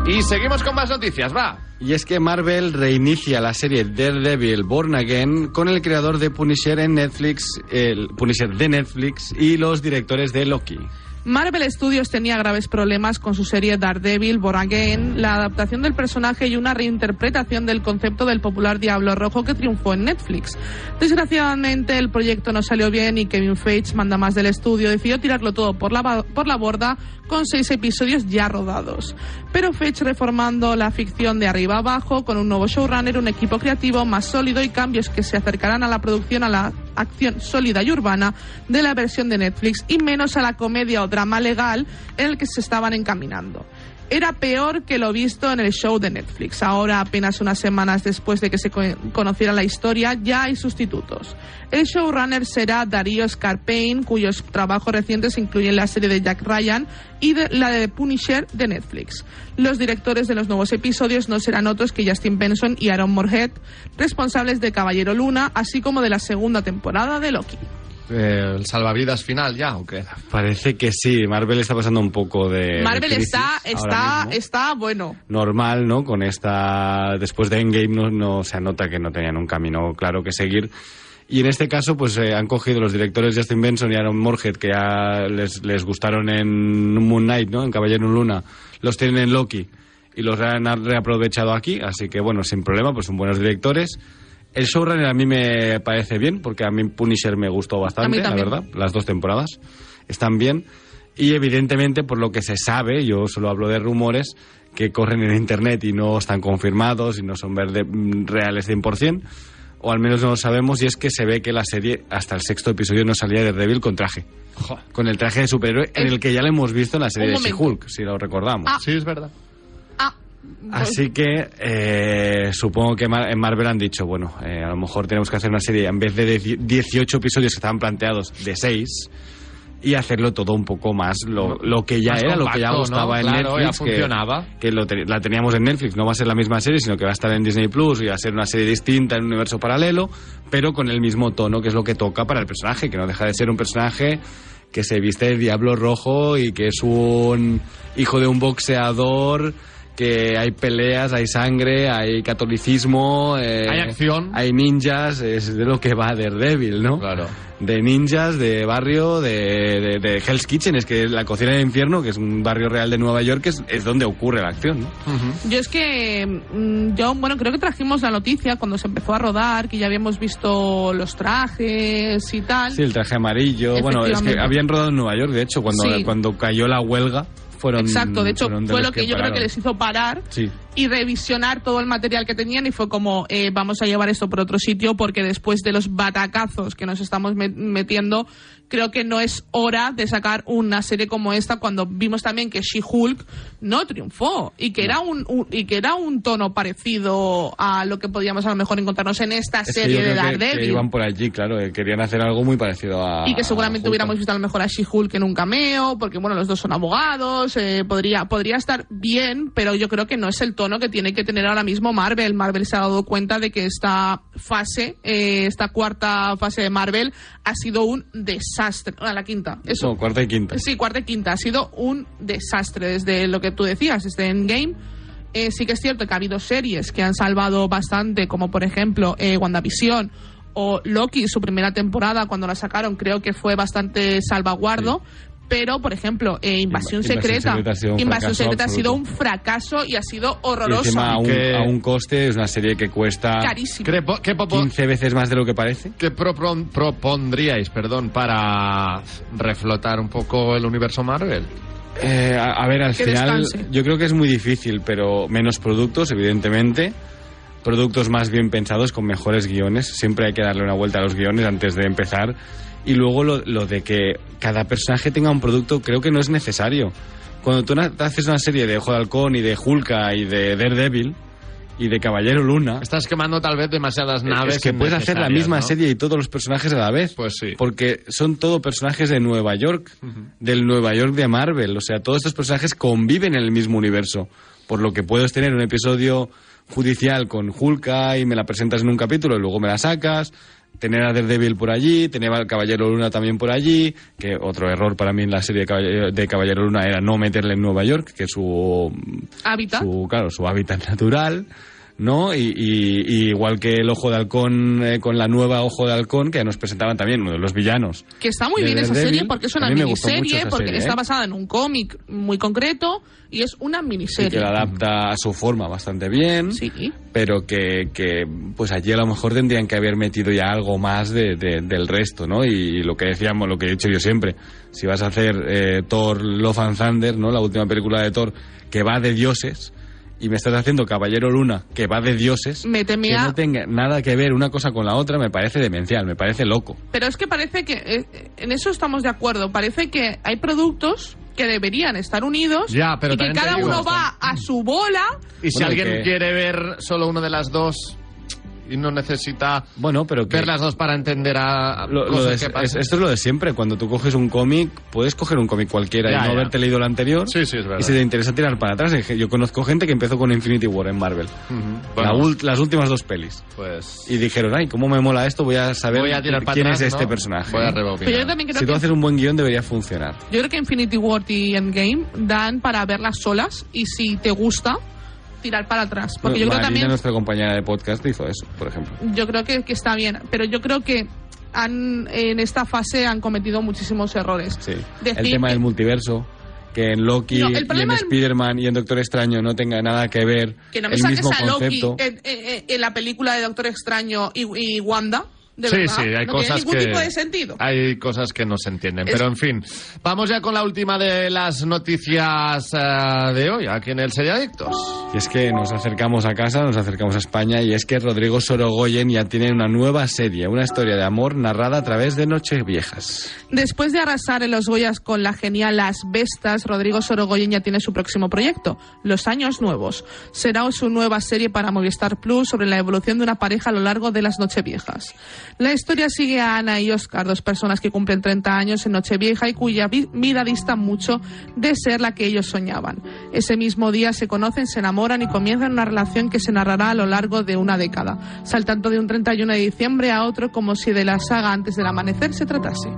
Y seguimos con más noticias, va.
Y es que Marvel reinicia la serie Daredevil Born Again con el creador de Punisher en Netflix, el Punisher de Netflix y los directores de Loki.
Marvel Studios tenía graves problemas con su serie Daredevil, Born Again, la adaptación del personaje y una reinterpretación del concepto del popular Diablo Rojo que triunfó en Netflix. Desgraciadamente el proyecto no salió bien y Kevin Feige, manda más del estudio, decidió tirarlo todo por la, por la borda con seis episodios ya rodados. Pero Feige reformando la ficción de arriba abajo con un nuevo showrunner, un equipo creativo más sólido y cambios que se acercarán a la producción a la acción sólida y urbana de la versión de Netflix y menos a la comedia o drama legal en el que se estaban encaminando. Era peor que lo visto en el show de Netflix. Ahora, apenas unas semanas después de que se co- conociera la historia, ya hay sustitutos. El showrunner será Darío Scarpain, cuyos trabajos recientes incluyen la serie de Jack Ryan y la de Punisher de Netflix. Los directores de los nuevos episodios no serán otros que Justin Benson y Aaron Moorhead, responsables de Caballero Luna, así como de la segunda temporada de Loki.
Eh, ¿El salvavidas final ya o qué?
Parece que sí, Marvel está pasando un poco de...
Marvel
de
está, está, está bueno.
normal, ¿no? Con esta... Después de Endgame no, no se nota que no tenían un camino claro que seguir. Y en este caso, pues eh, han cogido los directores Justin Benson y Aaron Moorhead, que ya les, les gustaron en Moon Knight, ¿no? En Caballero en Luna. Los tienen en Loki y los han reaprovechado aquí. Así que, bueno, sin problema, pues son buenos directores. El showrunner a mí me parece bien, porque a mí Punisher me gustó bastante, la verdad. Las dos temporadas están bien. Y evidentemente, por lo que se sabe, yo solo hablo de rumores que corren en internet y no están confirmados y no son verde- mm, reales 100%, o al menos no lo sabemos, y es que se ve que la serie hasta el sexto episodio no salía de Devil con traje. Con el traje de superhéroe en el que ya lo hemos visto en la serie de. She-Hulk, si lo recordamos.
Ah.
Sí, es verdad.
Así que eh, supongo que en Marvel han dicho, bueno, eh, a lo mejor tenemos que hacer una serie, en vez de die- 18 episodios que estaban planteados, de 6, y hacerlo todo un poco más lo, lo que ya
Más
era, lo que ya gustaba
¿no?
en Netflix.
ya funcionaba.
Que, lo te- la teníamos en Netflix, no va a ser la misma serie, sino que va a estar en Disney Plus y va a ser una serie distinta en un universo paralelo, pero con el mismo tono que es lo que toca para el personaje, que no deja de ser un personaje que se viste de diablo rojo y que es un hijo de un boxeador que hay peleas, hay sangre, hay catolicismo, eh,
Hay acción.
hay ninjas, es de lo que va Daredevil, ¿no?
Claro.
De ninjas, de barrio, de, de, de Hell's Kitchen, es que la cocina del infierno, que es un barrio real de Nueva York, es, es donde ocurre la acción, ¿no?
Yo es que, mm, yo, bueno, creo que trajimos la noticia cuando se empezó a rodar, que ya habíamos visto los trajes y tal.
Sí, el traje amarillo. Bueno, es que habían rodado en Nueva York, de hecho, cuando,
Sí.
cuando cayó la huelga, fueron.
Exacto, de hecho,
de
fue lo que, yo creo que les hizo parar
Sí.
y revisionar todo el material que tenían y fue como, eh, vamos a llevar esto por otro sitio porque después de los batacazos que nos estamos met- metiendo, creo que no es hora de sacar una serie como esta cuando vimos también que She-Hulk no triunfó y que, era un, un- y que era un tono parecido a lo que podíamos a lo mejor encontrarnos en esta
Es
serie de
creo que-
Daredevil.
Que, iban por allí, claro, querían hacer algo muy parecido a.
Y que seguramente hubiéramos visto a lo mejor a She-Hulk en un cameo, porque bueno, los dos son abogados, eh, podría, podría estar bien, pero yo creo que no es el tono que tiene que tener ahora mismo Marvel. Marvel se ha dado cuenta de que esta fase, eh, esta cuarta fase de Marvel, ha sido un desastre. Ah, la quinta, eso.
No, cuarta y quinta.
Sí, cuarta y quinta. Ha sido un desastre desde lo que tú decías, desde Endgame. Eh, sí que es cierto que ha habido series que han salvado bastante, como por ejemplo eh, WandaVision o Loki, su primera temporada, cuando la sacaron, creo que fue bastante salvaguardo. Pero, por ejemplo, eh, Invasión,
Invasión
Secreta,
Secreta ha sido un
Invasión
fracaso
Secreta ha sido un fracaso y ha sido
Y encima a un,
Que-
a un coste, es una serie que cuesta
Carísimo.
¿Qué, po- qué popo-
15 veces más de lo que parece.
qué propon- propondríais, perdón, para reflotar un poco el universo Marvel?
Eh, a, a ver, al
Que
final
descanse.
yo creo que es muy difícil, pero menos productos, evidentemente. Productos más bien pensados, con mejores guiones. Siempre hay que darle una vuelta a los guiones antes de empezar. Y luego lo, lo de que cada personaje tenga un producto, creo que no es necesario. Cuando tú haces una serie de Ojo de Halcón y de Hulka y de Daredevil y de Caballero Luna,
Estás quemando tal vez demasiadas naves.
es que puedes hacer la misma
¿no?
serie y todos los personajes a la vez.
Pues sí.
Porque son todo personajes de Nueva York, del Nueva York de Marvel. O sea, todos estos personajes conviven en el mismo universo. Por lo que puedes tener un episodio judicial con Hulka y me la presentas en un capítulo y luego me la sacas. Tener a Daredevil por allí, tener al Caballero Luna también por allí, que otro error para mí en la serie de Caballero, de Caballero Luna era no meterle en Nueva York, que es su,
Hábitat.
su claro su hábitat natural no y, y- y igual que el ojo de halcón eh, con la nueva ojo de halcón que nos presentaban también uno de los villanos
Que está muy bien esa serie porque es una miniserie, porque
serie,
está
¿eh?
basada en un cómic muy concreto y es una
y
miniserie.
que la adapta a su forma bastante bien
Sí.
pero que, que, pues allí a lo mejor tendrían que haber metido ya algo más de, de- del resto, ¿no? Y, lo que decíamos, lo que he dicho yo siempre, si vas a hacer eh, Thor Love and Thunder, ¿no? La última película de Thor que va de dioses y me estás haciendo Caballero Luna que va de dioses,
Méteme
que
a-
no tenga nada que ver una cosa con la otra, me parece demencial, me parece loco.
Pero es que parece que, eh, en eso estamos de acuerdo, parece que hay productos que deberían estar unidos
Ya, pero
y que cada uno va a su bola.
Y si
Bueno,
alguien
que-
quiere ver solo uno de las dos y no necesita
Bueno, pero que...
ver las dos para entender a,
Lo- lo
cosas
de-
que pasan.
es- esto es lo de siempre. Cuando tú coges un cómic, puedes coger un cómic cualquiera
Ya,
y no
ya.
haberte leído el anterior.
Sí, sí, es verdad.
Y si te interesa tirar para atrás, yo conozco gente que empezó con Infinity War en Marvel.
Bueno,
ult- las últimas dos pelis.
pues
Y dijeron, ay, cómo me mola esto, voy a saber
voy a tirar para
quién
atrás,
es este
¿no?
personaje.
Voy a.
Pero yo también creo
Si tú
que,
haces un buen guion, debería funcionar.
yo creo que Infinity War y Endgame dan para verlas solas y si te gusta, tirar para atrás. Porque yo creo
Marina,
también
nuestra compañera de podcast, hizo eso, por ejemplo.
yo creo que, que está bien, pero yo creo que han, en esta fase han cometido muchísimos errores.
Sí.
Decir
el tema del multiverso, que en Loki
No, el
y en Spider-Man y en Doctor Extraño no tenga nada que ver
Que no me
el
saques
mismo
a Loki en, en- en la película de Doctor Extraño y, y Wanda. De
sí,
verdad,
sí, hay
no
cosas
tiene ningún
que
tipo de sentido.
hay cosas que no se entienden,
Es-
pero en fin, vamos ya con la última de las noticias eh, de hoy aquí en el Seriadictos.
Y es que nos acercamos a casa, nos acercamos a España, y es que Rodrigo Sorogoyen ya tiene una nueva serie, una historia de amor narrada a través de Noches Viejas.
Después de arrasar en los Goyas con la genial Las Bestas, Rodrigo Sorogoyen ya tiene su próximo proyecto, Los Años Nuevos. Será su nueva serie para Movistar Plus sobre la evolución de una pareja a lo largo de las Nocheviejas. La historia sigue a Ana y Oscar, dos personas que cumplen 30 años en Nochevieja y cuya vi- vida dista mucho de ser la que ellos soñaban. Ese mismo día se conocen, se enamoran y comienzan una relación que se narrará a lo largo de una década, saltando de un 31 de diciembre a otro como si de la saga antes del amanecer se tratase.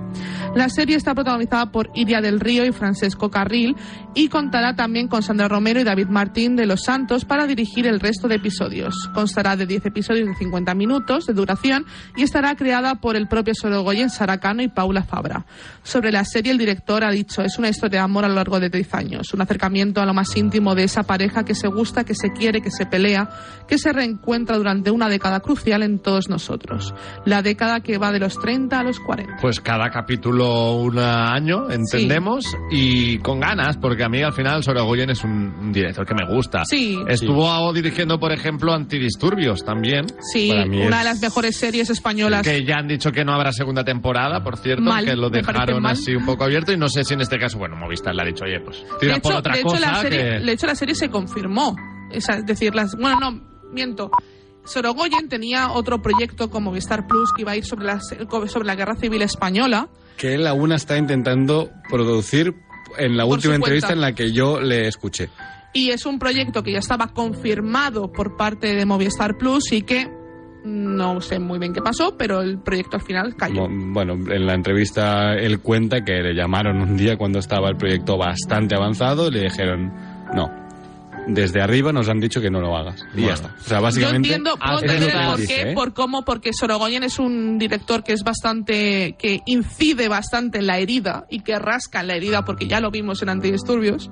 La serie está protagonizada por Iria del Río y Francesco Carril y contará también con Sandra Romero y David Martín de Los Santos para dirigir el resto de episodios. Constará de 10 episodios de 50 minutos de duración y estará creada por el propio Sorogoyen, Sara Cano y Paula Fabra. Sobre la serie, el director ha dicho, es una historia de amor a lo largo de 10 años, un acercamiento a lo más íntimo de esa pareja que se gusta, que se quiere, que se pelea, que se reencuentra durante una década crucial en todos nosotros. La década que va de los 30 a los 40.
Pues cada capítulo un año, entendemos, y con ganas, porque a mí al final Sorogoyen es un, un director que me gusta.
Sí.
Estuvo dirigiendo, por ejemplo, Antidisturbios también.
Sí, una de las mejores series españolas.
Que ya han dicho que no habrá segunda temporada, por cierto,
Mal,
que lo dejaron así un poco abierto y no sé si en este caso, bueno, Movistar le ha dicho, oye, pues
De
tira por
hecho,
otra
de hecho,
cosa
la serie,
que...
de hecho, la serie se confirmó. Es decir, las, bueno, no, miento. Sorogoyen tenía otro proyecto como Movistar Plus que iba a ir sobre la, sobre la guerra civil española.
Que él aún está intentando producir en la
Por
última entrevista
cuenta.
en la que yo le escuché.
Y es un proyecto que ya estaba confirmado por parte de Movistar Plus y que no sé muy bien qué pasó, pero el proyecto al final cayó.
Bueno, en la entrevista él cuenta que le llamaron un día cuando estaba el proyecto bastante avanzado y le dijeron, no, desde arriba nos han dicho que no lo hagas. Y ya está. O sea,
Yo
básicamente...
entiendo, puedo entender
que él
por qué,
¿eh?
por cómo, porque Sorogoyen es un director que es bastante, que incide bastante en la herida y que rasca en la herida, porque ya lo vimos en Antidisturbios.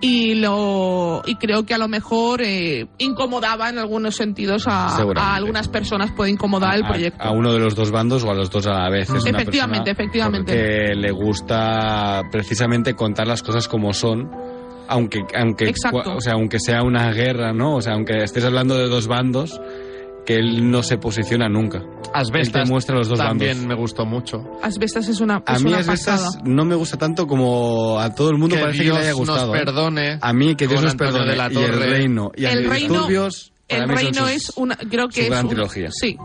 Y lo y creo que a lo mejor eh, incomodaba en algunos sentidos a, a algunas personas, puede incomodar el proyecto.
A, uno de los dos bandos o a los dos a la vez. Es una
Efectivamente,
persona
efectivamente.
Que le gusta precisamente contar las cosas como son. Aunque, aunque, o sea, aunque sea una guerra, ¿no? O sea, aunque estés hablando de dos bandos, que él no se posiciona nunca.
Asbestas
Él te muestra los dos
también
bandos.
me gustó mucho.
Asbestas es una,
A
es
mí
una
Asbestas
pasada.
no me gusta tanto como a todo el mundo
Que
parece
Dios
que le haya
nos
gustado. ¿eh?
perdone
A mí que Dios nos
Antonio
perdone
de la
y el reino y
El reino,
Antidisturbios, para
el reino
sus-
es una, creo que es
gran
un-
trilogía.
Sí,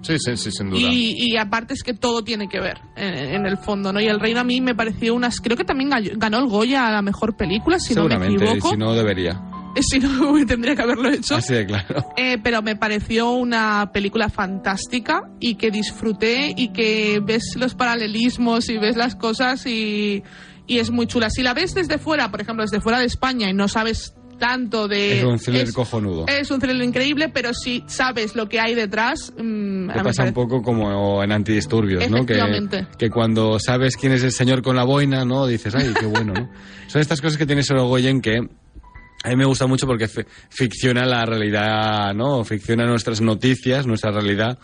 Sí, sí, sí, sin duda.
Y, y aparte es que todo tiene que ver en, en el fondo, ¿no? Y El Reino a mí me pareció unas... Creo que también ganó, el Goya a la mejor película, si no me equivoco.
si no debería.
Si no, tendría que haberlo hecho.
Así de claro.
Eh, pero me pareció una película fantástica y que disfruté y que ves los paralelismos y ves las cosas y, y es muy chula. Si la ves desde fuera, por ejemplo, desde fuera de España y no sabes tanto de...
Es un thriller
es-
cojonudo.
es un thriller increíble, pero si sabes lo que hay detrás... mm,
Te
me
pasa un poco como en Antidisturbios, ¿no? Que, que cuando sabes quién es el señor con la boina, ¿no? Dices, ay, qué bueno, ¿no? Son estas cosas que tiene Sorogoyen que a mí me gusta mucho porque fi- ficciona la realidad, ¿no? Ficciona nuestras noticias, nuestra realidad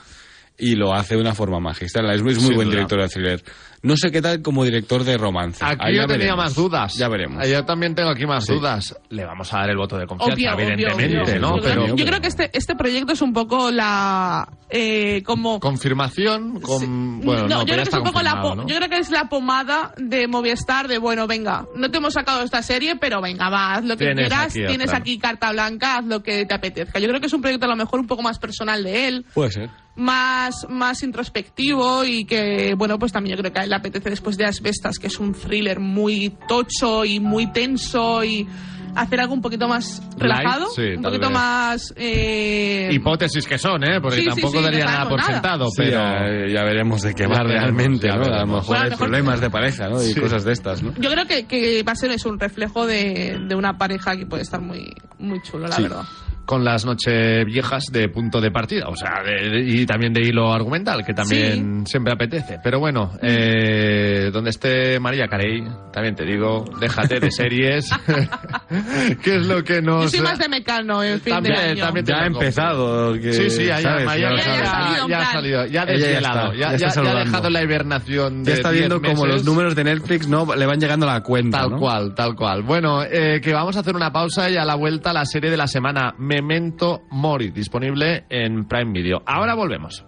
y lo hace de una forma magistral. Es, es muy
Sin
buen
duda.
director de thriller. No sé qué tal como director de romance.
Aquí
Ahí
yo tenía
veremos.
más dudas.
Ya veremos.
Yo también tengo aquí más
Sí.
dudas. Le vamos a dar el voto de confianza,
Obvio,
evidentemente,
obvio.
¿no?
Yo, creo,
Pero
yo creo que este, este proyecto es un poco la... eh, como...
confirmación, con, bueno, no,
no, yo creo que es
está
un poco la,
confirmado,
po-
¿no?
yo creo que es la pomada de Movistar de bueno, venga, no te hemos sacado esta serie, pero venga, va, haz lo que
Tienes
quieras,
aquí
tienes aquí carta blanca, haz lo que te apetezca. Yo creo que es un proyecto a lo mejor un poco más personal de él,
Puede ser.
más, más introspectivo y que, bueno, pues también yo creo que a él le apetece después de Asbestas, que es un thriller muy tocho y muy tenso y hacer algo un poquito más relajado,
sí,
un poquito
vez.
más... eh,
Hipótesis que son, ¿eh? Porque
Sí,
tampoco
sí,
daría nada por
nada.
sentado,
Sí,
pero...
ya, ya veremos de qué va realmente, ¿no? A lo mejor
Bueno,
hay
mejor-
problemas de pareja, ¿no? Y
Sí.
cosas de estas, ¿no?
Yo creo que, que va a ser es un reflejo de, de una pareja que puede estar muy, muy chulo, la
Sí.
verdad.
Con las noches viejas de punto de partida, o sea, de- de- y también de hilo argumental, que también siempre apetece. Pero bueno, eh, donde esté María Carey, también te digo, déjate de series, que es lo que
Yo
nos...
soy más de Mecano en fin
También,
de año.
también te
Ya ha empezado. que,
Sí, sí, ya. María ya,
sabes.
ya, ya ha salido, ya ha desvelado,
está,
ya,
ya está
ya- ya ha dejado la hibernación de
Ya está
10
viendo como los números de Netflix no le van llegando a la cuenta.
Tal
¿no?
cual, tal cual. Bueno, eh, que vamos a hacer una pausa y a la vuelta la serie de la semana Memento Mori, disponible en Prime Video. Ahora volvemos.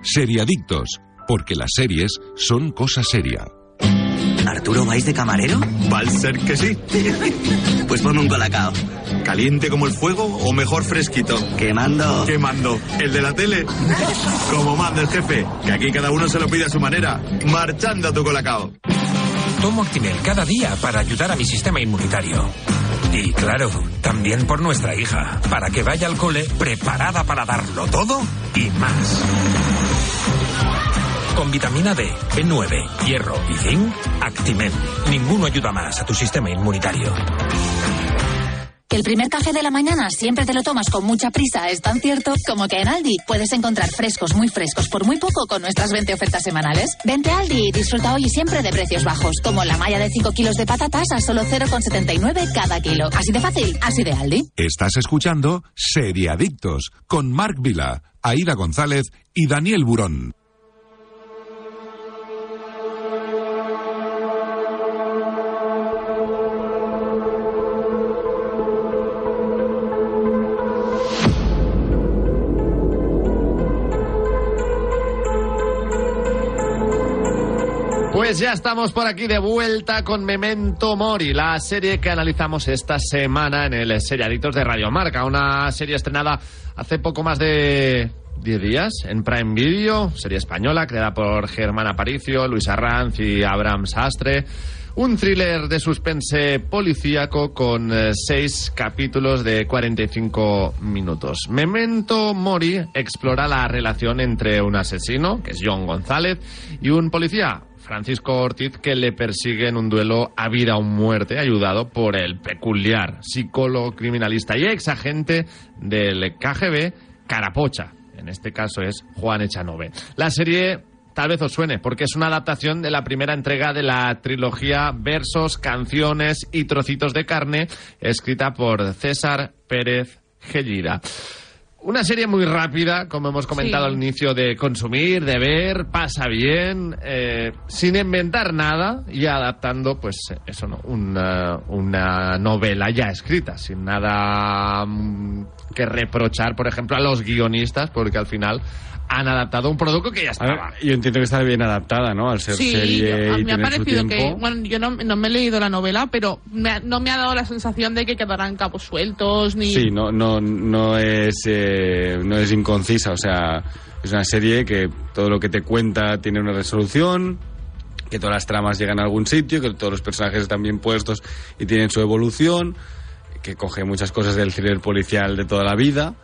Seriadictos, porque las series son cosa seria.
¿Arturo vais de camarero?
Va a ser que sí.
pues ponme un colacao.
¿Caliente como el fuego o mejor fresquito?
Quemando.
Quemando. ¿El de la tele? como manda el jefe, que aquí cada uno se lo pide a su manera. Marchando a tu colacao.
Tomo Actimel cada día para ayudar a mi sistema inmunitario. Y claro, también por nuestra hija, para que vaya al cole preparada para darlo todo y más. Con vitamina D, B9, hierro y zinc, Actimel. Ninguno ayuda más a tu sistema inmunitario.
Que el primer café de la mañana siempre te lo tomas con mucha prisa es tan cierto como que en Aldi puedes encontrar frescos muy frescos por muy poco con nuestras 20 ofertas semanales. Vente a Aldi y disfruta hoy y siempre de precios bajos, como la malla de 5 kilos de patatas a solo 0,79 cada kilo. Así de fácil, así de Aldi.
Estás escuchando Seriadictos con Marc Vila, Aida González y Daniel Burón.
Pues ya estamos por aquí de vuelta con Memento Mori, la serie que analizamos esta semana en el Seriaditos de Radio Marca, una serie estrenada hace poco más de 10 días en Prime Video, serie española creada por Germán Aparicio, Luis Arranz y Abraham Sastre. Un thriller de suspense policíaco con eh, seis capítulos de 45 minutos. Memento Mori explora la relación entre un asesino, que es John González, y un policía, Francisco Ortiz, que le persigue en un duelo a vida o muerte, ayudado por el peculiar psicólogo criminalista y ex agente del KGB, Carapocha. En este caso es Juan Echanove. La serie tal vez os suene, porque es una adaptación de la primera entrega de la trilogía Versos, Canciones y Trocitos de Carne, escrita por César Pérez Gellira. Una serie muy rápida, como hemos comentado
Sí.
al inicio, de consumir, de ver, pasa bien, eh, sin inventar nada y adaptando, pues eso no, una, una novela ya escrita, sin nada mm, que reprochar, por ejemplo, a los guionistas, porque al final han adaptado un producto que ya
A ver,
estaba.
yo entiendo que está bien adaptada, ¿no? Al ser
Sí,
serie
a
y
me ha
su
parecido
tiempo.
que, bueno, yo no, no me he leído la novela, pero me ha- no me ha dado la sensación de que quedarán cabos sueltos ni...
Sí, no, no, no es eh, no es inconcisa, o sea, es una serie que todo lo que te cuenta tiene una resolución, que todas las tramas llegan a algún sitio, que todos los personajes están bien puestos y tienen su evolución, que coge muchas cosas del thriller policial de toda la vida,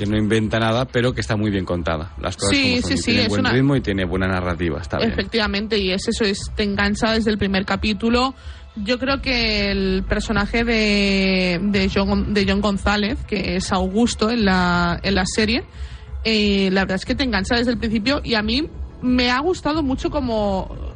que no inventa nada, pero que está muy bien contada. Las cosas
Sí,
como son,
sí, sí,
tiene buen
una-
ritmo y tiene buena narrativa, está bien.
Efectivamente, y es eso, es, te engancha desde el primer capítulo. Yo creo que el personaje de, de, John, de John González, que es Augusto en la, en la serie, eh, la verdad es que te engancha desde el principio y a mí me ha gustado mucho como...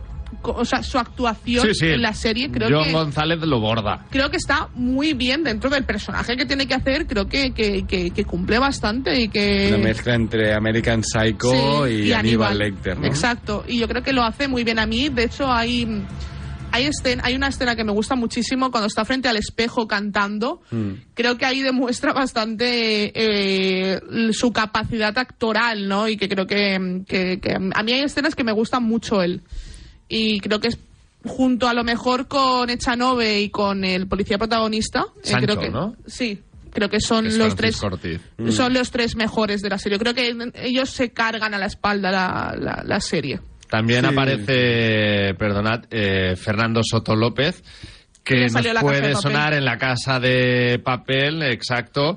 O sea, su actuación
Sí, sí.
en la serie creo
John
que
González lo borda.
creo que está muy bien dentro del personaje que tiene que hacer. Creo que, que, que, que cumple bastante y que.
Una mezcla entre American Psycho
Sí,
y, Aníbal Lecter, ¿no?
Exacto. Y yo creo que lo hace muy bien a mí. De hecho, hay. Hay, escen- hay una escena que me gusta muchísimo cuando está frente al espejo cantando.
Mm.
Creo que ahí demuestra bastante eh, su capacidad actoral, ¿no? Y que creo que, que- que a mí hay escenas que me gustan mucho él. Y creo que es junto a lo mejor con Echanove y con el policía protagonista. eh,
Sancho,
creo que,
¿no?
Sí, creo que son
Es
los tres
Ortiz.
son los tres mejores de la serie. Creo que ellos se cargan a la espalda la, la, la serie.
También
Sí.
aparece, perdonad, eh, Fernando Soto López, que nos puede sonar en la casa de papel, exacto,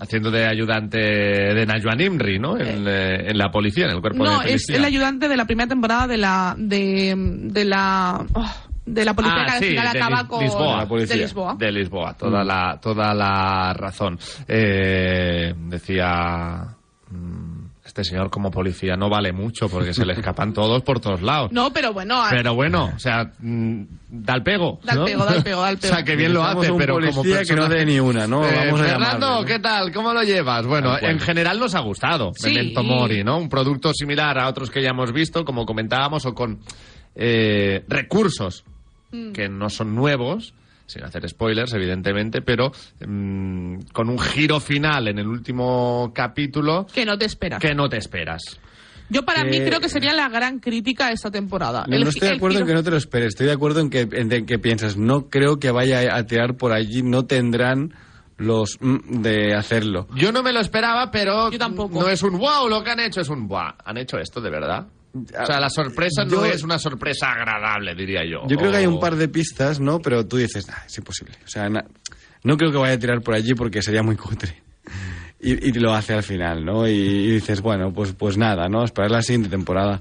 haciendo de ayudante de Najwa Nimri, ¿no? En, eh, en la policía, en el cuerpo
No,
de
es
policía.
el ayudante de la primera temporada de la de, de la oh, de la policía
Ah,
que al
sí,
final
de
acaba
Lis-
con
Lisboa.
La policía.
de Lisboa.
De Lisboa, toda,
Mm.
la, toda la razón. Eh, decía mm, este señor como policía no vale mucho porque se le escapan todos por todos lados.
No, pero bueno,
Pero bueno, o sea, mm, da el pego.
Da el
¿no?
pego, da el pego, da el pego.
O sea, que bien lo hace,
un
pero como
policía que no dé ni una, ¿no?
Eh,
Vamos a
Fernando,
llamarle, ¿no?
¿qué tal? ¿Cómo lo llevas? Bueno, en general nos ha gustado
Sí.
Memento Mori, ¿no? Un producto similar a otros que ya hemos visto, como comentábamos, o con eh, recursos
Mm.
que no son nuevos, sin hacer spoilers, evidentemente, pero mm, con un giro final en el último capítulo
que no te esperas.
que no te esperas.
Yo para mí creo que sería la gran crítica de esta temporada.
No,
El
no estoy de acuerdo en que no te lo esperes, estoy de acuerdo en que, en en que piensas, no creo que vaya a tirar por allí, no tendrán los mm, de hacerlo.
Yo no me lo esperaba, pero
Yo tampoco.
no es un wow lo que han hecho, es un wow. ¿Han hecho esto de verdad? O sea, la sorpresa no es una sorpresa agradable, diría yo.
Yo creo que hay un par de pistas, ¿no? Pero tú dices, nah, es imposible. O sea, na- no creo que vaya a tirar por allí porque sería muy cutre. Y, y lo hace al final, ¿no? Y, y dices, bueno, pues, pues nada, ¿no? Esperar la siguiente temporada.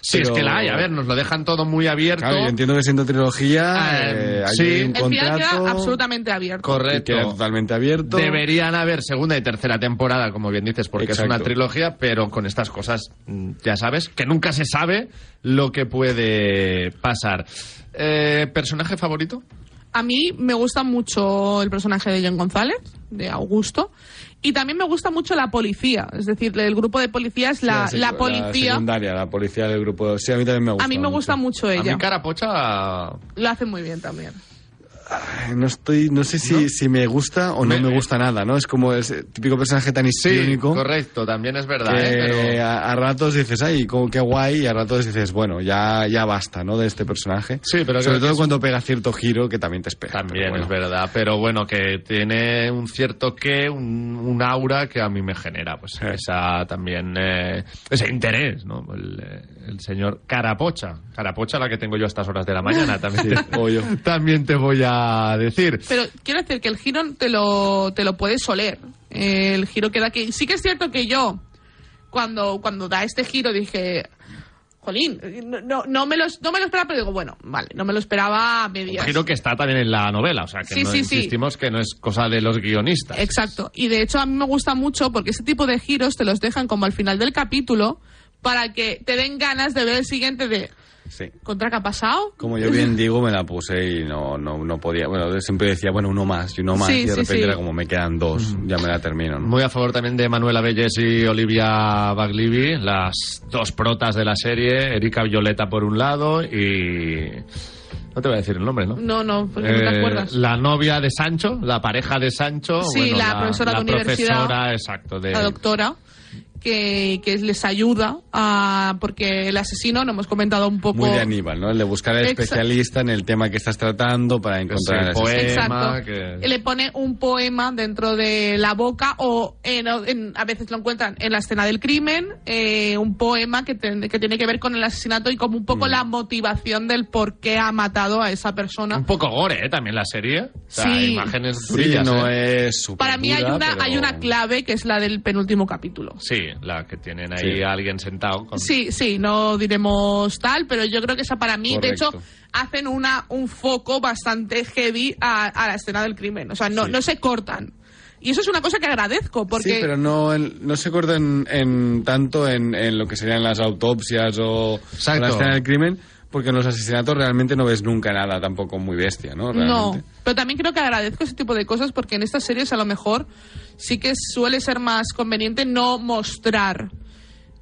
Sí, es que la hay. A ver, nos lo dejan todo muy abierto.
Claro, yo entiendo que siendo trilogía,
Ah,
eh, hay
sí.
un
El final queda absolutamente abierto.
que
Correcto.
queda totalmente abierto.
Deberían haber segunda y tercera temporada, como bien dices, porque es una trilogía, pero con estas cosas, mm, ya sabes, que nunca se sabe lo que puede pasar. Eh, ¿Personaje favorito?
A mí me gusta mucho el personaje de John González, de Augusto, y también me gusta mucho la policía, es decir, el grupo de policías, la,
Sí,
la
La
policía.
secundaria, la policía del grupo. Sí, a mí también me gusta.
A mí me gusta mucho
A
ella.
mí Carapocha...
Lo hace muy bien también.
No estoy, no sé si, si me gusta o no
Me-
me, gusta nada, ¿no? Es como ese típico personaje tan
Sí,
histriónico
correcto, también es verdad,
que
¿eh? Pero...
a, a ratos dices, ay, como qué guay, y a ratos dices, bueno, ya, ya basta, ¿no? De este personaje.
Sí, pero
Sobre
que
todo
es-
cuando pega cierto giro que también te espera.
También
bueno.
es verdad, pero bueno, que tiene un cierto qué, un, un aura que a mí me genera, pues esa también, eh, ese interés, ¿no? El, eh, el señor Carapocha, Carapocha la que tengo yo a estas horas de la mañana, también, te, también te voy a decir.
Pero quiero decir que el giro te lo, te lo puedes oler. El giro que da que. Sí que es cierto que yo, cuando, cuando da este giro, dije. Jolín, no, no, me, lo, no me lo esperaba, pero digo, bueno, vale, no me lo esperaba a medias.
giro que está también en la novela, o sea, que
Sí,
no
sí, sí.
insistimos que no es cosa de los guionistas.
Exacto. Y de hecho a mí me gusta mucho porque ese tipo de giros te los dejan como al final del capítulo para que te den ganas de ver el siguiente de
Sí.
¿contra qué ha pasado?
Como yo bien digo, me la puse y no, no, no podía. Bueno, siempre decía, bueno, uno más y uno más,
Sí,
y de
sí,
repente
sí.
era como, me quedan dos, ya me la termino, ¿no?
Muy a favor también de Manuela Belles y Olivia Baglivi, las dos protas de la serie, Erika Violeta por un lado y... No te voy a decir el nombre, ¿no?
No, no, porque no te
Eh,
acuerdas.
La novia de Sancho, la pareja de Sancho.
Sí,
bueno,
la profesora de universidad.
profesora, exacto. De,
La doctora que, que les ayuda a porque el asesino, no hemos comentado un poco
Muy de Aníbal, ¿no? El de buscar al especialista en el tema que estás tratando para encontrar
el poema.
Exacto.
que-
Le pone un poema dentro de la boca o en- en- a veces lo encuentran en la escena del crimen, eh, un poema que, ten- que tiene que ver con el asesinato y como un
Mm.
poco la motivación del por qué ha matado a esa persona.
Un poco gore, ¿eh? También la serie. O sea,
Sí.
imágenes
Sí,
durillas,
no
¿eh?
es
Para mí hay una,
pero-
hay una clave que es la del penúltimo capítulo.
Sí, la que tienen ahí
Sí.
a alguien sentado. Con...
Sí, sí, no diremos tal, pero yo creo que esa para mí, de
Correcto.
hecho, hacen una, un foco bastante heavy a, a la escena del crimen. O sea, no,
Sí.
no se cortan. Y eso es una cosa que agradezco, porque...
Sí, pero no, en- no se corta en, en tanto en, en lo que serían las autopsias o, o
Exacto.
la escena del crimen, porque en los asesinatos realmente no ves nunca nada tampoco muy bestia, ¿no?
No, pero también creo que agradezco ese tipo de cosas porque en estas series a lo mejor sí que suele ser más conveniente no mostrar.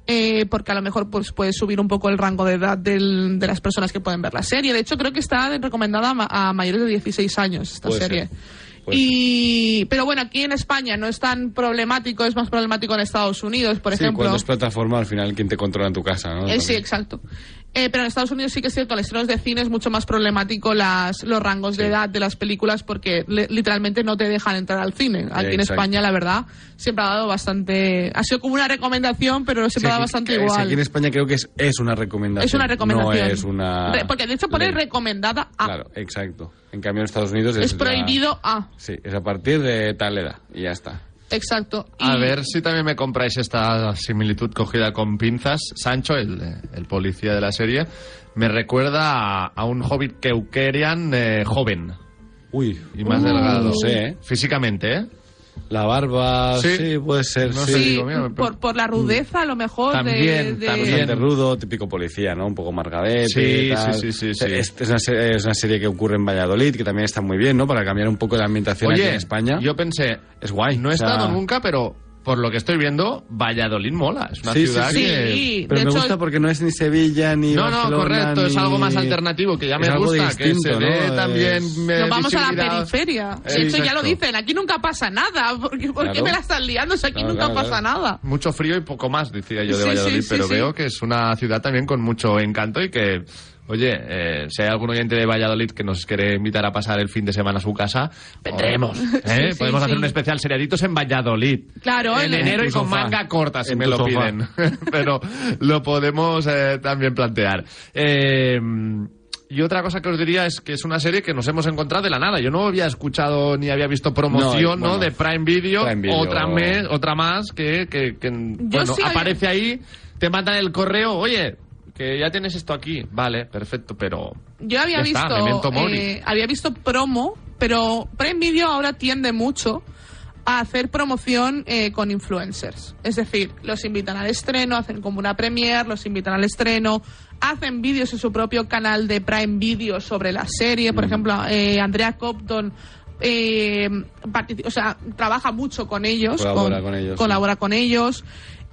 eh, porque a lo mejor pues puede subir un poco el rango de edad del- de las personas que pueden ver la serie. De hecho, creo que está recomendada a, ma- a mayores de 16 años esta
Puede
serie.
ser,
Y, pero bueno, aquí en España no es tan problemático, es más problemático en Estados Unidos, por
sí,
ejemplo.
cuando es plataforma, al final, ¿quién te controla en tu casa, no?
Eh, sí, exacto. Eh, pero en Estados Unidos sí que es cierto, en estrenos de cine es mucho más problemático las, los rangos de edad de las películas porque le- literalmente no te dejan entrar al cine. Aquí en
Exacto.
España, la verdad, siempre ha dado bastante... Ha sido como una recomendación, pero siempre
Sí,
ha dado bastante
sí,
igual.
Aquí en España creo que es, es una recomendación.
es una recomendación.
No es una...
Re- porque de hecho pone recomendada a.
Claro, exacto. En cambio, en Estados Unidos es...
prohibido a.
Sí, es a partir de tal edad y ya está.
Exacto.
A
Y-
ver si también me compráis esta similitud cogida con pinzas. Sancho, el, el policía de la serie, me recuerda a, a un hobbit keukerian eh, joven
Uy,
y más
Uh.
delgado.
no sé, ¿eh?
Físicamente, ¿eh?
La barba,
Sí.
sí, puede ser,
No
sí.
sé,
Sí,
digo, mira, me-
por, por la rudeza, a lo mejor. de-
También,
de,
también.
Bastante rudo, típico policía, ¿no? Un poco margadete
Sí,
tal.
sí, sí, sí, sí.
Es, es una serie, es una serie que ocurre en Valladolid, que también está muy bien, ¿no? Para cambiar un poco la ambientación aquí
Oye,
en España.
yo pensé,
Es guay.
no he
o sea,
estado nunca, pero por lo que estoy viendo, Valladolid mola. Es una
Sí, sí,
ciudad
sí.
que...
Sí,
Pero
de
me
hecho,
gusta porque no es ni Sevilla ni
No, no,
Barcelona,
correcto, es
ni-
algo más alternativo, que ya
Es
me
algo
gusta, que
distinto,
se dé
¿no?
también
Es-
eh,
nos vamos a la periferia.
Sí,
de hecho, ya lo dicen, aquí nunca pasa nada. ¿Por qué, por qué
Claro.
me la están liando? Si aquí
Claro,
nunca
claro,
pasa
claro.
nada.
Mucho frío y poco más, decía yo de
Sí,
Valladolid, pero
sí.
veo que es una ciudad también con mucho encanto y que, oye, eh, si hay algún oyente de Valladolid que nos quiere invitar a pasar el fin de semana a su casa, vendremos. ¿eh?
Sí, sí,
Podemos hacer
sí.
un especial seriaditos en Valladolid.
Claro,
en
en-
enero y
En
con
sofá.
manga corta, si
En
me lo
sofá.
piden. pero lo podemos eh, también plantear. Eh, y otra cosa que os diría es que es una serie que nos hemos encontrado de la nada. Yo no había escuchado ni había visto promoción
No,
de Prime Video,
Prime Video.
otra, me- otra más que, que, que, bueno,
sí había-
aparece ahí, te mandan el correo, oye, que ya tienes esto aquí. Vale, perfecto, pero...
Yo había
Ya está,
visto eh, había visto promo, pero Prime Video ahora tiende mucho a hacer promoción eh, con influencers. Es decir, los invitan al estreno, hacen como una premiere, los invitan al estreno, hacen vídeos en su propio canal de Prime Video sobre la serie.
Mm.
Por ejemplo, eh, Andrea Copton eh, o sea, trabaja mucho con ellos.
Colabora con ellos,
Colabora con ellos.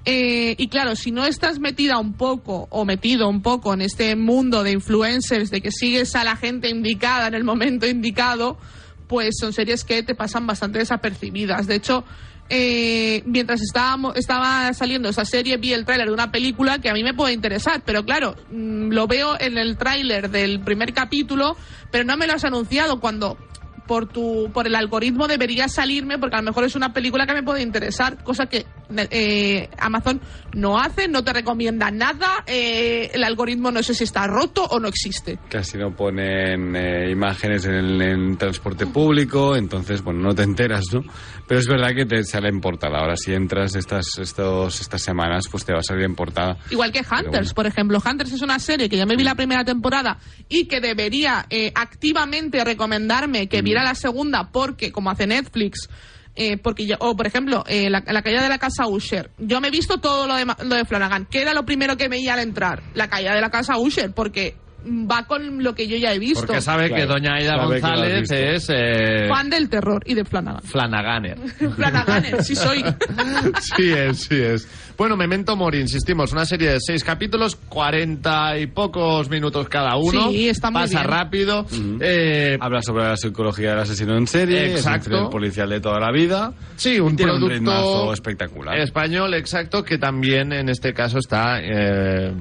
Eh, y claro, si no estás metida un poco o metido un poco en este mundo de influencers, de que sigues a la gente indicada en el momento indicado, pues son series que te pasan bastante desapercibidas. De hecho, eh, mientras estábamos, estaba saliendo esa serie, vi el tráiler de una película que a mí me puede interesar, pero claro, mm, lo veo en el tráiler del primer capítulo, pero no me lo has anunciado cuando por tu por el algoritmo debería salirme porque a lo mejor es una película que me puede interesar cosa que eh, Amazon no hace no te recomienda nada eh, el algoritmo no sé si está roto o no existe
Casi no ponen eh, imágenes en el en transporte público, entonces, bueno, no te enteras, ¿no? Pero es verdad que te sale en portada. Ahora, si entras estas, estos, estas semanas, pues te va a salir en portada.
Igual que Hunters,
bueno.
por ejemplo. Hunters es una serie que ya me vi la primera temporada y que debería eh, activamente recomendarme que viera la segunda porque, como hace Netflix, eh, porque yo- o por ejemplo, eh, la, la caída de la casa Usher. Yo me he visto todo lo de, lo de Flanagan. ¿Qué era lo primero que veía al entrar? La caída de la casa Usher, porque va con lo que yo ya he visto.
Porque sabe
Claro,
que doña Aida González es... eh,
Fan del terror y de Flanagan.
Flanaganer.
Flanagan, sí soy.
sí es, sí es. Bueno, Memento Mori, insistimos, una serie de seis capítulos, cuarenta y pocos minutos cada uno.
Sí, está muy
Pasa
bien.
rápido. Eh,
Habla sobre la psicología del asesino en serie,
Exacto.
un thriller policial de toda la vida.
sí, un
Tiene un
producto
ritmazo espectacular.
español, exacto, que también en este caso está eh,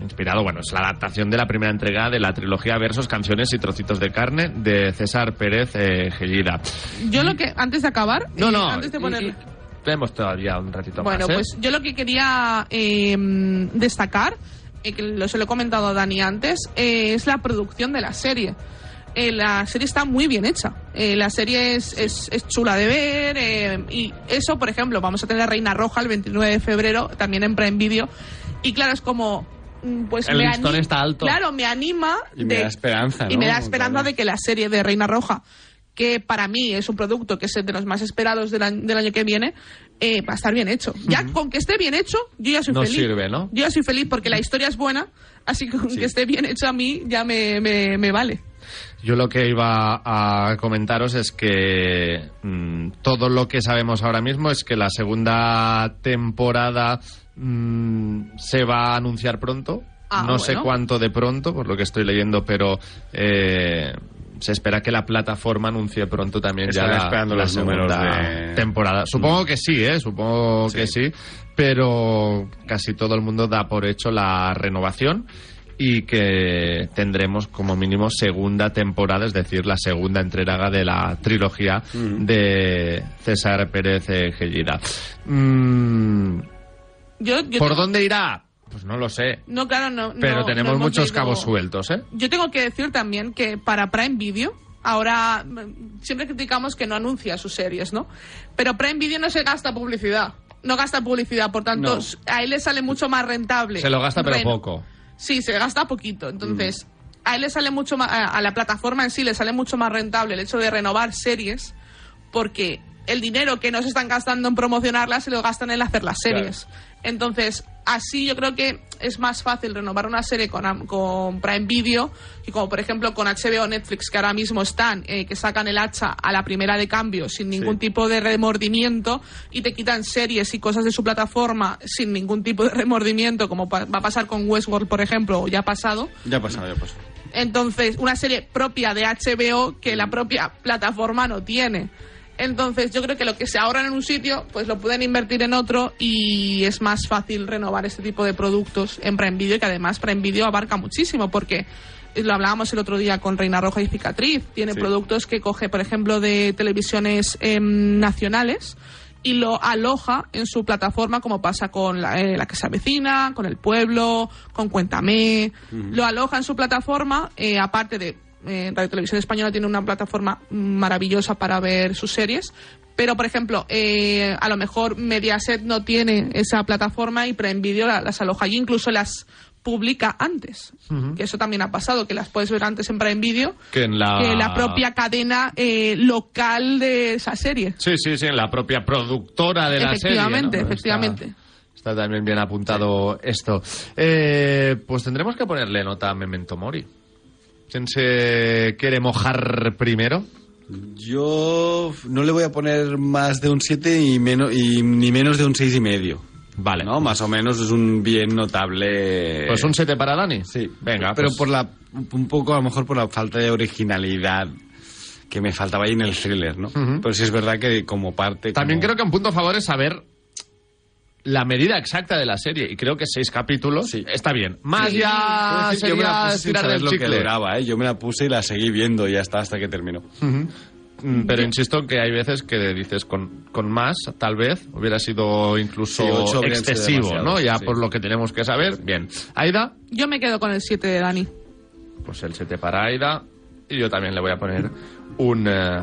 inspirado, bueno, es la adaptación de la primera entrega de la trilogía Versos, Canciones y Trocitos de Carne de César Pérez eh, Gellida.
Yo lo que, antes de acabar,
No,
eh,
no,
antes de poner...
y- tenemos todavía un ratito
Bueno,
más. ¿eh?
pues yo lo que quería eh, destacar, eh, que lo, se lo he comentado a Dani antes, eh, es la producción de la serie. Eh, la serie está muy bien hecha. Eh, la serie es, es, es chula de ver. eh, y eso, por ejemplo, vamos a tener Reina Roja el 29 de febrero, también en Prime Video. Y claro, es como. Mm, Pues
El
me
listón
ani-
está alto.
Claro, me anima.
Y me da esperanza,
Y
¿no?
me da esperanza
Claro.
de que la serie de Reina Roja, que para mí es un producto que es de los más esperados del año, del año que viene, eh, va a estar bien hecho. Ya con que esté bien hecho, yo ya soy
Nos
feliz.
sirve, ¿no?
Yo ya soy feliz porque la historia es buena, así que con que esté bien hecho a mí ya me, me, me vale.
Yo lo que iba a comentaros es que mm, todo lo que sabemos ahora mismo es que la segunda temporada mm, se va a anunciar pronto.
Ah,
no sé cuánto de pronto, por lo que estoy leyendo, pero eh, se espera que la plataforma anuncie pronto también
Están
ya la,
esperando
la
los números
segunda
de-
temporada. Supongo que sí, ¿eh? Supongo
Sí.
que sí, pero casi todo el mundo da por hecho la renovación y que tendremos como mínimo segunda temporada, es decir, la segunda entrega de la trilogía de César Pérez eh, Gellida. Mm,
Yo, yo
¿Por
tengo-
dónde irá? Pues no lo sé,
No, claro, no.
pero
no-
tenemos
no
muchos
leído-
cabos sueltos, ¿eh?
Yo tengo que decir también que para Prime Video, ahora siempre criticamos que no anuncia sus series, ¿no? Pero Prime Video no se gasta publicidad. No gasta publicidad, por tanto,
No.
a él le sale mucho más rentable.
Se lo gasta, pero
Reno-
poco.
Sí, se gasta poquito. Entonces,
Mm.
a él le sale mucho más, a a la plataforma en sí le sale mucho más rentable el hecho de renovar series, porque el dinero que no se están gastando en promocionarlas se lo gastan en hacer las series. Entonces, así yo creo que es más fácil renovar una serie con, con Prime Video que como por ejemplo con HBO o Netflix que ahora mismo están, eh, que sacan el hacha a la primera de cambio sin ningún tipo de remordimiento y te quitan series y cosas de su plataforma sin ningún tipo de remordimiento como pa- va a pasar con Westworld por ejemplo o ya ha pasado.
Ya ha pasado, ya ha pasado.
Entonces, una serie propia de HBO que la propia plataforma no tiene. Entonces, yo creo que lo que se ahorran en un sitio, pues lo pueden invertir en otro y es más fácil renovar este tipo de productos en Prime Video, que además Prime Video abarca muchísimo, porque lo hablábamos el otro día con Reina Roja y Cicatriz. Tiene
Sí.
productos que coge, por ejemplo, de televisiones em, nacionales y lo aloja en su plataforma, como pasa con la, eh, la que se avecina, con El Pueblo, con Cuéntame. Lo aloja en su plataforma, eh, aparte de eh, Radio Televisión Española tiene una plataforma maravillosa para ver sus series. Pero, por ejemplo, eh, a lo mejor Mediaset no tiene esa plataforma y Prime Video la- las aloja allí, incluso las publica antes. Que eso también ha pasado, que las puedes ver antes en Prime Video
Que en la...
que la propia cadena eh, local de esa serie.
Sí, sí, sí, en la propia productora de la serie.
efectivamente,
¿no?
efectivamente.
Está, está también bien apuntado esto. Eh, pues tendremos que ponerle nota a Memento Mori. ¿Quién se quiere mojar primero?
Yo no le voy a poner más de un 7 y, menos, y ni menos de un seis y medio.
Vale.
¿No? Más o menos es un bien notable.
Pues un 7 para Dani.
Sí.
Venga,
Pero
pues-
por la, un poco a lo mejor por la falta de originalidad que me faltaba ahí en el thriller, ¿no? Pero sí es verdad que como parte...
También
como-
creo que un punto a favor es saber la medida exacta de la serie. Y creo que seis capítulos está bien. Más
Sí.
ya
decir que yo me la
sería
puse
tirar
lo que duraba, ¿eh? Yo me la puse y la seguí viendo y ya está hasta que terminó.
Mm, Pero insisto que hay veces que dices con, con más, tal vez, hubiera sido incluso
Sí, ocho
excesivo, ¿no? Ya
sí.
por lo que tenemos que saber. Bien. Aida,
Yo me quedo con el 7 de Dani.
pues el 7 para Aida. Y yo también le voy a poner un, eh,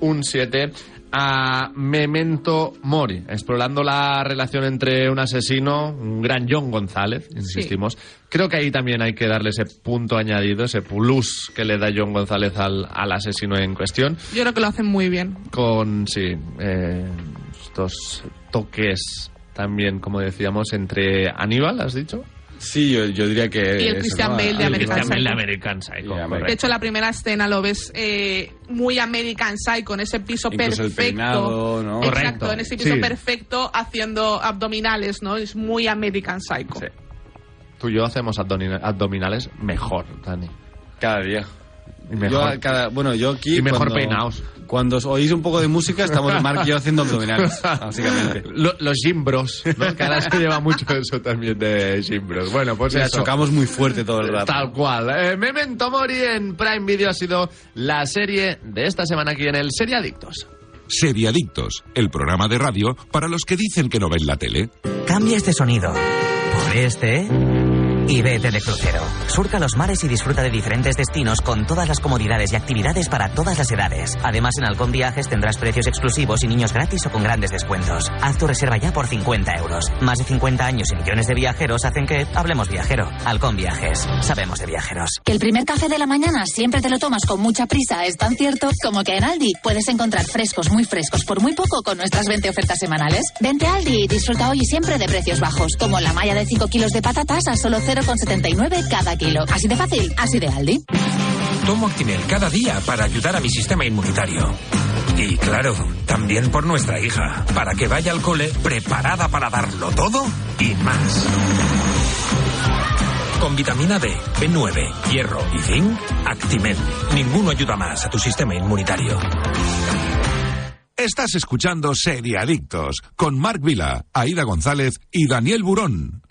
un 7 a Memento Mori, explorando la relación entre un asesino, un gran John González, insistimos. Creo que ahí también hay que darle ese punto añadido, ese plus que le da John González al, al asesino en cuestión
Yo creo que lo hacen muy bien.
con, sí, eh, estos toques también, como decíamos, entre Aníbal, ¿has dicho?
Sí, yo, yo diría que...
Y el
eso,
Christian
¿no?
Bale de
El
American
Christian Bale de
Psycho.
American Psycho.
De hecho, la primera escena lo ves eh, muy American Psycho, en ese piso
Incluso el
perfecto.
peinado, ¿no?
Exacto,
Correcto,
en ese piso
sí.
perfecto haciendo abdominales, ¿no? Es muy American Psycho.
Tú y yo hacemos abdomina- abdominales mejor, Dani.
Cada día.
Y mejor.
Yo cada- bueno, yo aquí...
Y mejor
cuando-
peinaos.
Cuando os oís un poco de música, estamos Mark y yo haciendo abdominales, básicamente.
Lo- los gym bros, ¿no? que ahora se lleva mucho eso también de gym bros. Bueno, pues
O sea,
eso.
chocamos muy fuerte todo el rato.
Tal cual. Eh, Memento Mori en Prime Video ha sido la serie de esta semana aquí en el Serie Adictos.
Seriadictos, el programa de radio para los que dicen que no ven la tele.
Cambia este sonido por este y vete de crucero. Surca los mares y disfruta de diferentes destinos con todas las comodidades y actividades para todas las edades. Además, en Halcón Viajes tendrás precios exclusivos y niños gratis o con grandes descuentos. Haz tu reserva ya por 50 euros. Más de 50 años y millones de viajeros hacen que hablemos viajero. Halcón Viajes. Sabemos de viajeros.
Que el primer café de la mañana siempre te lo tomas con mucha prisa es tan cierto como que en Aldi puedes encontrar frescos muy frescos por muy poco con nuestras 20 ofertas semanales. Vente a Aldi y disfruta hoy y siempre de precios bajos, como la malla de 5 kilos de patatas a solo 0,79 cada kilo. Así de fácil, así de Aldi.
Tomo Actimel cada día para ayudar a mi sistema inmunitario. Y claro, también por nuestra hija, para que vaya al cole preparada para darlo todo y más. Con vitamina D, B9, hierro y zinc, Actimel. Ninguno ayuda más a tu sistema inmunitario.
Estás escuchando Seriadictos con Marc Vila, Aida González y Daniel Burón.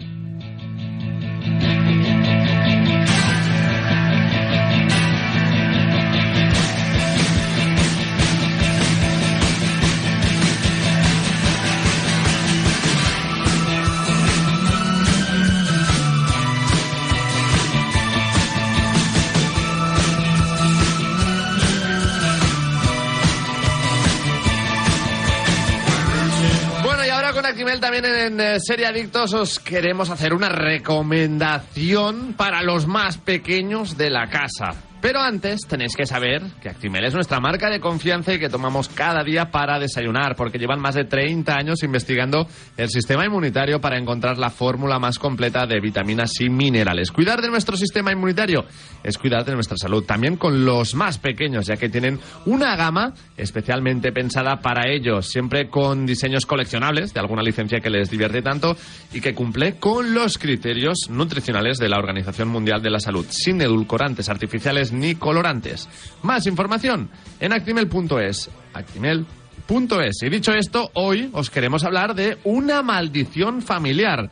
También en eh, Serie Adictos os queremos hacer una recomendación para los más pequeños de la casa. Pero antes tenéis que saber que Actimel es nuestra marca de confianza y que tomamos cada día para desayunar, porque llevan más de 30 años investigando el sistema inmunitario para encontrar la fórmula más completa de vitaminas y minerales. Cuidar de nuestro sistema inmunitario es cuidar de nuestra salud, también con los más pequeños, ya que tienen una gama especialmente pensada para ellos, siempre con diseños coleccionables de alguna licencia que les divierte tanto y que cumple con los criterios nutricionales de la Organización Mundial de la Salud, sin edulcorantes artificiales ni colorantes. Más información en actimel.es. Actimel.es. Y dicho esto, hoy os queremos hablar de Una maldición familiar.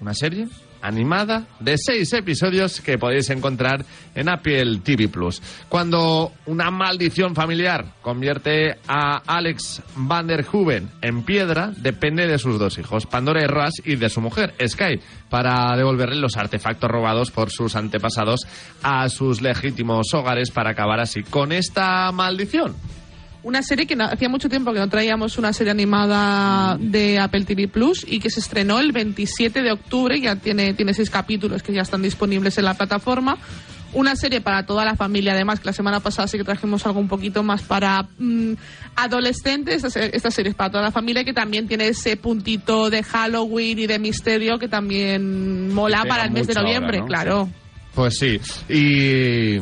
Una serie animada de seis episodios que podéis encontrar en Apple TV Plus. Cuando una maldición familiar convierte a Alex Van der Hoeven en piedra, depende de sus dos hijos, Pandora y Roas, y de su mujer, Sky, para devolverle los artefactos robados por sus antepasados a sus legítimos hogares para acabar así con esta maldición
una serie que no, hacía mucho tiempo que no traíamos una serie animada de Apple TV Plus y que se estrenó el 27 de octubre, ya tiene, tiene seis capítulos que ya están disponibles en la plataforma. Una serie para toda la familia, además, que la semana pasada sí que trajimos algo un poquito más para mm, adolescentes. Esta, esta serie es para toda la familia, que también tiene ese puntito de Halloween y de misterio que también mola para el mes de noviembre, claro.
Pues sí, y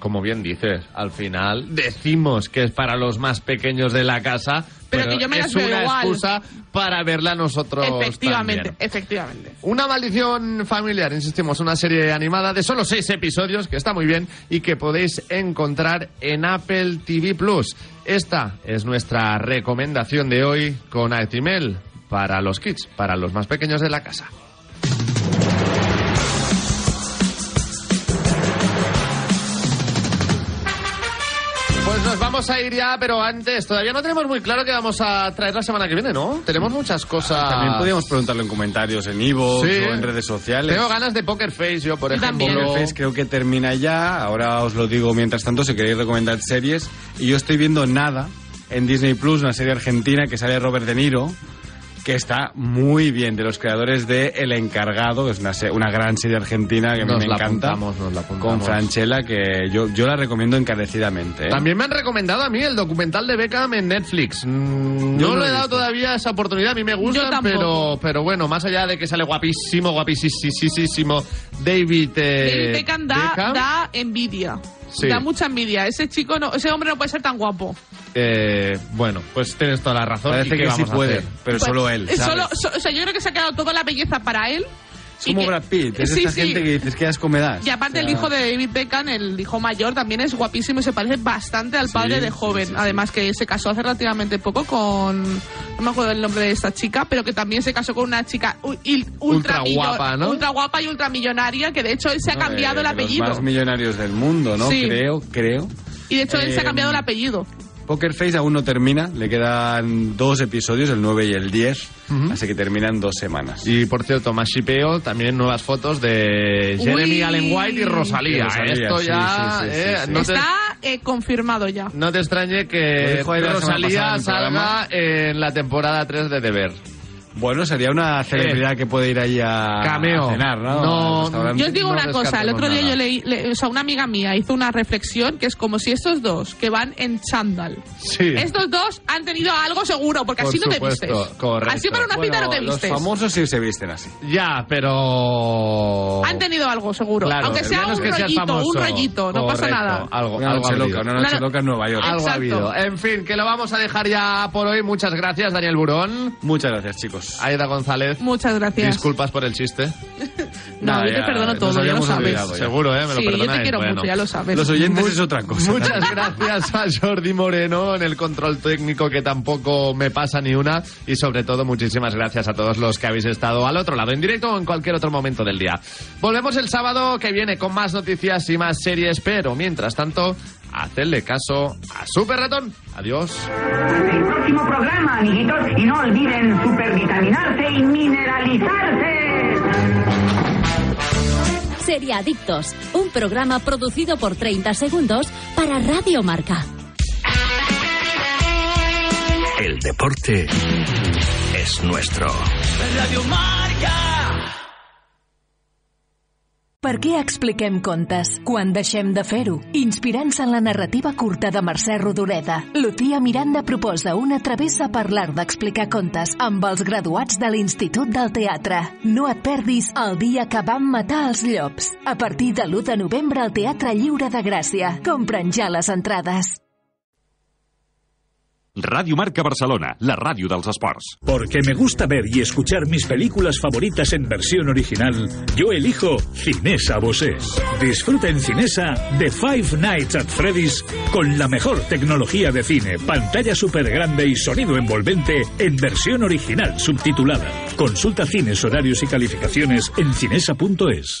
como bien dices, al final decimos que es para los más pequeños de la casa, pero, que yo me es una excusa para verla nosotros.
Efectivamente, efectivamente.
Una maldición familiar, insistimos, una serie animada de solo seis episodios que está muy bien y que podéis encontrar en Apple TV Plus. Esta es nuestra recomendación de hoy con Actimel para los kids, para los más pequeños de la casa. Vamos a ir ya, pero antes, todavía no tenemos muy claro qué vamos a traer la semana que viene, ¿no? Tenemos muchas cosas.
También podríamos preguntarlo en comentarios, en Ivo
Sí.
o en redes sociales.
Tengo ganas de Poker Face, yo, por ejemplo.
Poker Face creo que termina ya. Ahora os lo digo mientras tanto, si queréis recomendar series. Y yo estoy viendo Nada en Disney Plus, una serie argentina que sale Robert De Niro, que está muy bien, de los creadores de El Encargado, que es una, una gran serie argentina que a mí
Nos
me
la
encanta.
apuntamos, nos la apuntamos.
Con Franchella, que yo, yo la recomiendo encarecidamente. ¿eh?
También me han recomendado a mí el documental de Beckham en Netflix. Mm,
Yo
no
no
le he dado
visto.
todavía esa oportunidad. A mí me gusta, pero, pero bueno, más allá de que sale guapísimo, guapísimo David, eh,
David Beckham da,
Beckham,
da envidia.
Sí.
Da mucha envidia. Ese chico, no, ese hombre no puede ser tan guapo.
eh, bueno, pues tienes toda la razón.
Parece
¿Y qué
que sí
vamos a
puede,
hacer?
pero
Pues,
solo él.
es
¿sabes?
solo- so- o sea, yo creo que se ha quedado toda la belleza para él.
Es como
que-
Brad Pitt, es
Sí,
esta
sí.
gente que dices que asco me das.
Y aparte
O sea,
el hijo de David Beckham, el hijo mayor, también es guapísimo y se parece bastante al padre
Sí,
de joven. Además que se casó hace relativamente poco con... No me acuerdo el nombre de esta chica, pero que también se casó con una chica ultra,
Ultra guapa, ¿no?
Ultra guapa y ultramillonaria, que de hecho él se ha
no,
cambiado
eh,
el apellido.
Los más millonarios del mundo, ¿no? Creo, creo.
Y de hecho él se ha
Eh,
cambiado el apellido.
Poker Face aún no termina, le quedan dos episodios, el 9 y el 10, así que terminan dos semanas.
Y por cierto, más shipeo, también nuevas fotos de Jeremy
Uy.
Allen White y Rosalía.
Y Rosalía,
Esto
sí,
ya.
sí, sí, sí,
eh,
sí.
no te-
Está eh, confirmado ya.
No te extrañe que Rosalía salga en la temporada 3 de Deber.
Bueno, sería una celebridad que puede ir ahí a,
Eh. Cameo.
a cenar, ¿no?
No.
Yo os digo
No
una cosa, el otro día
descartemos
yo leí, le- o sea, una amiga mía hizo una reflexión que es como si estos dos que van en chándal,
Sí.
estos dos han tenido algo seguro, porque
Por
así no te vistes.
correcto.
Así para una cita
Bueno,
no te
los
vistes.
famosos sí se visten así.
Ya, pero.
Han tenido algo seguro,
Claro,
aunque sea un rollito,
famoso.
un rollito, no pasa nada.
Algo,
Una
algo
noche
ha
loca, una noche
Claro.
loca en Nueva York.
Algo ha habido. En fin, que lo vamos a dejar ya por hoy. Muchas gracias, Daniel Burón.
Muchas gracias, chicos.
Aida González.
Muchas gracias.
Disculpas por el chiste.
No,
Nada,
yo te perdono
nos
todo, ya lo sabes.
olvidado ya.
Seguro, ¿eh? Me lo
Sí, yo
perdonáis.
te quiero
Bueno.
mucho, ya lo sabes.
Los oyentes es otra cosa.
Muchas gracias a Jordi Moreno en el control técnico que tampoco me pasa ni una y sobre todo muchísimas gracias a todos los que habéis estado al otro lado en directo o en cualquier otro momento del día. Volvemos el sábado que viene con más noticias y más series, pero mientras tanto, hacedle caso a Super Ratón. Adiós.
El próximo programa, amiguitos, y no olviden supervitaminarse y mineralizarse.
Seriadictos, un programa producido por 30 segundos para Radio Marca.
El deporte es nuestro.
Radio Marca.
Per què expliquem contes quan deixem de fer-ho? Inspirant-se en la narrativa curta de Mercè Rodoreda, Lucía Miranda proposa una travessa per l'art d'explicar contes amb els graduats de l'Institut del Teatre. No et perdis el dia que vam matar els llops. A partir de l'1 de novembre al Teatre Lliure de Gràcia. Compren ja les entrades.
Radio Marca Barcelona, la radio dels esports.
Porque me gusta ver y escuchar mis películas favoritas en versión original, yo elijo Cinesa Bosés. Disfruta en Cinesa de Five Nights at Freddy's con la mejor tecnología de cine, pantalla super grande y sonido envolvente en versión original subtitulada. Consulta cines, horarios y calificaciones en cinesa.es.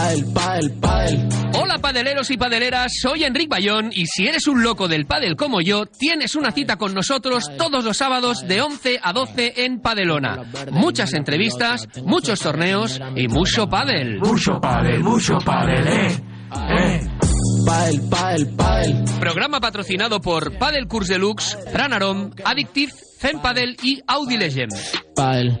Padel, padel, padel.
Hola padeleros y padeleras, soy Enric Bayón y si eres un loco del pádel como yo, tienes una cita con nosotros todos los sábados de 11 a 12 en Padelona. Muchas entrevistas, muchos torneos y mucho pádel.
Mucho pádel, mucho pádel, eh. Eh. Padel, padel, padel.
Programa patrocinado por Padel Cours Deluxe, Pranarom, Addictive, Zen Padel y Audi Legend.
Padel.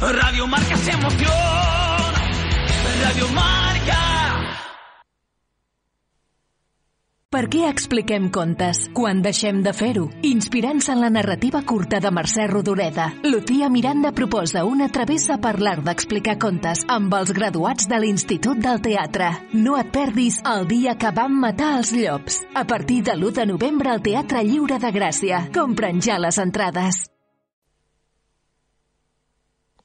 Radio Marca se emociona. Radio Marca.
Per què expliquem contes quan deixem de fer-ho? Inspirant-se en la narrativa curta de Mercè Rodoreda, Lucía Miranda proposa una travessa per l'art d'explicar contes amb els graduats de l'Institut del Teatre. No et perdis el dia que vam matar els llops. A partir de l'1 de novembre al Teatre Lliure de Gràcia. Compren ja les entrades.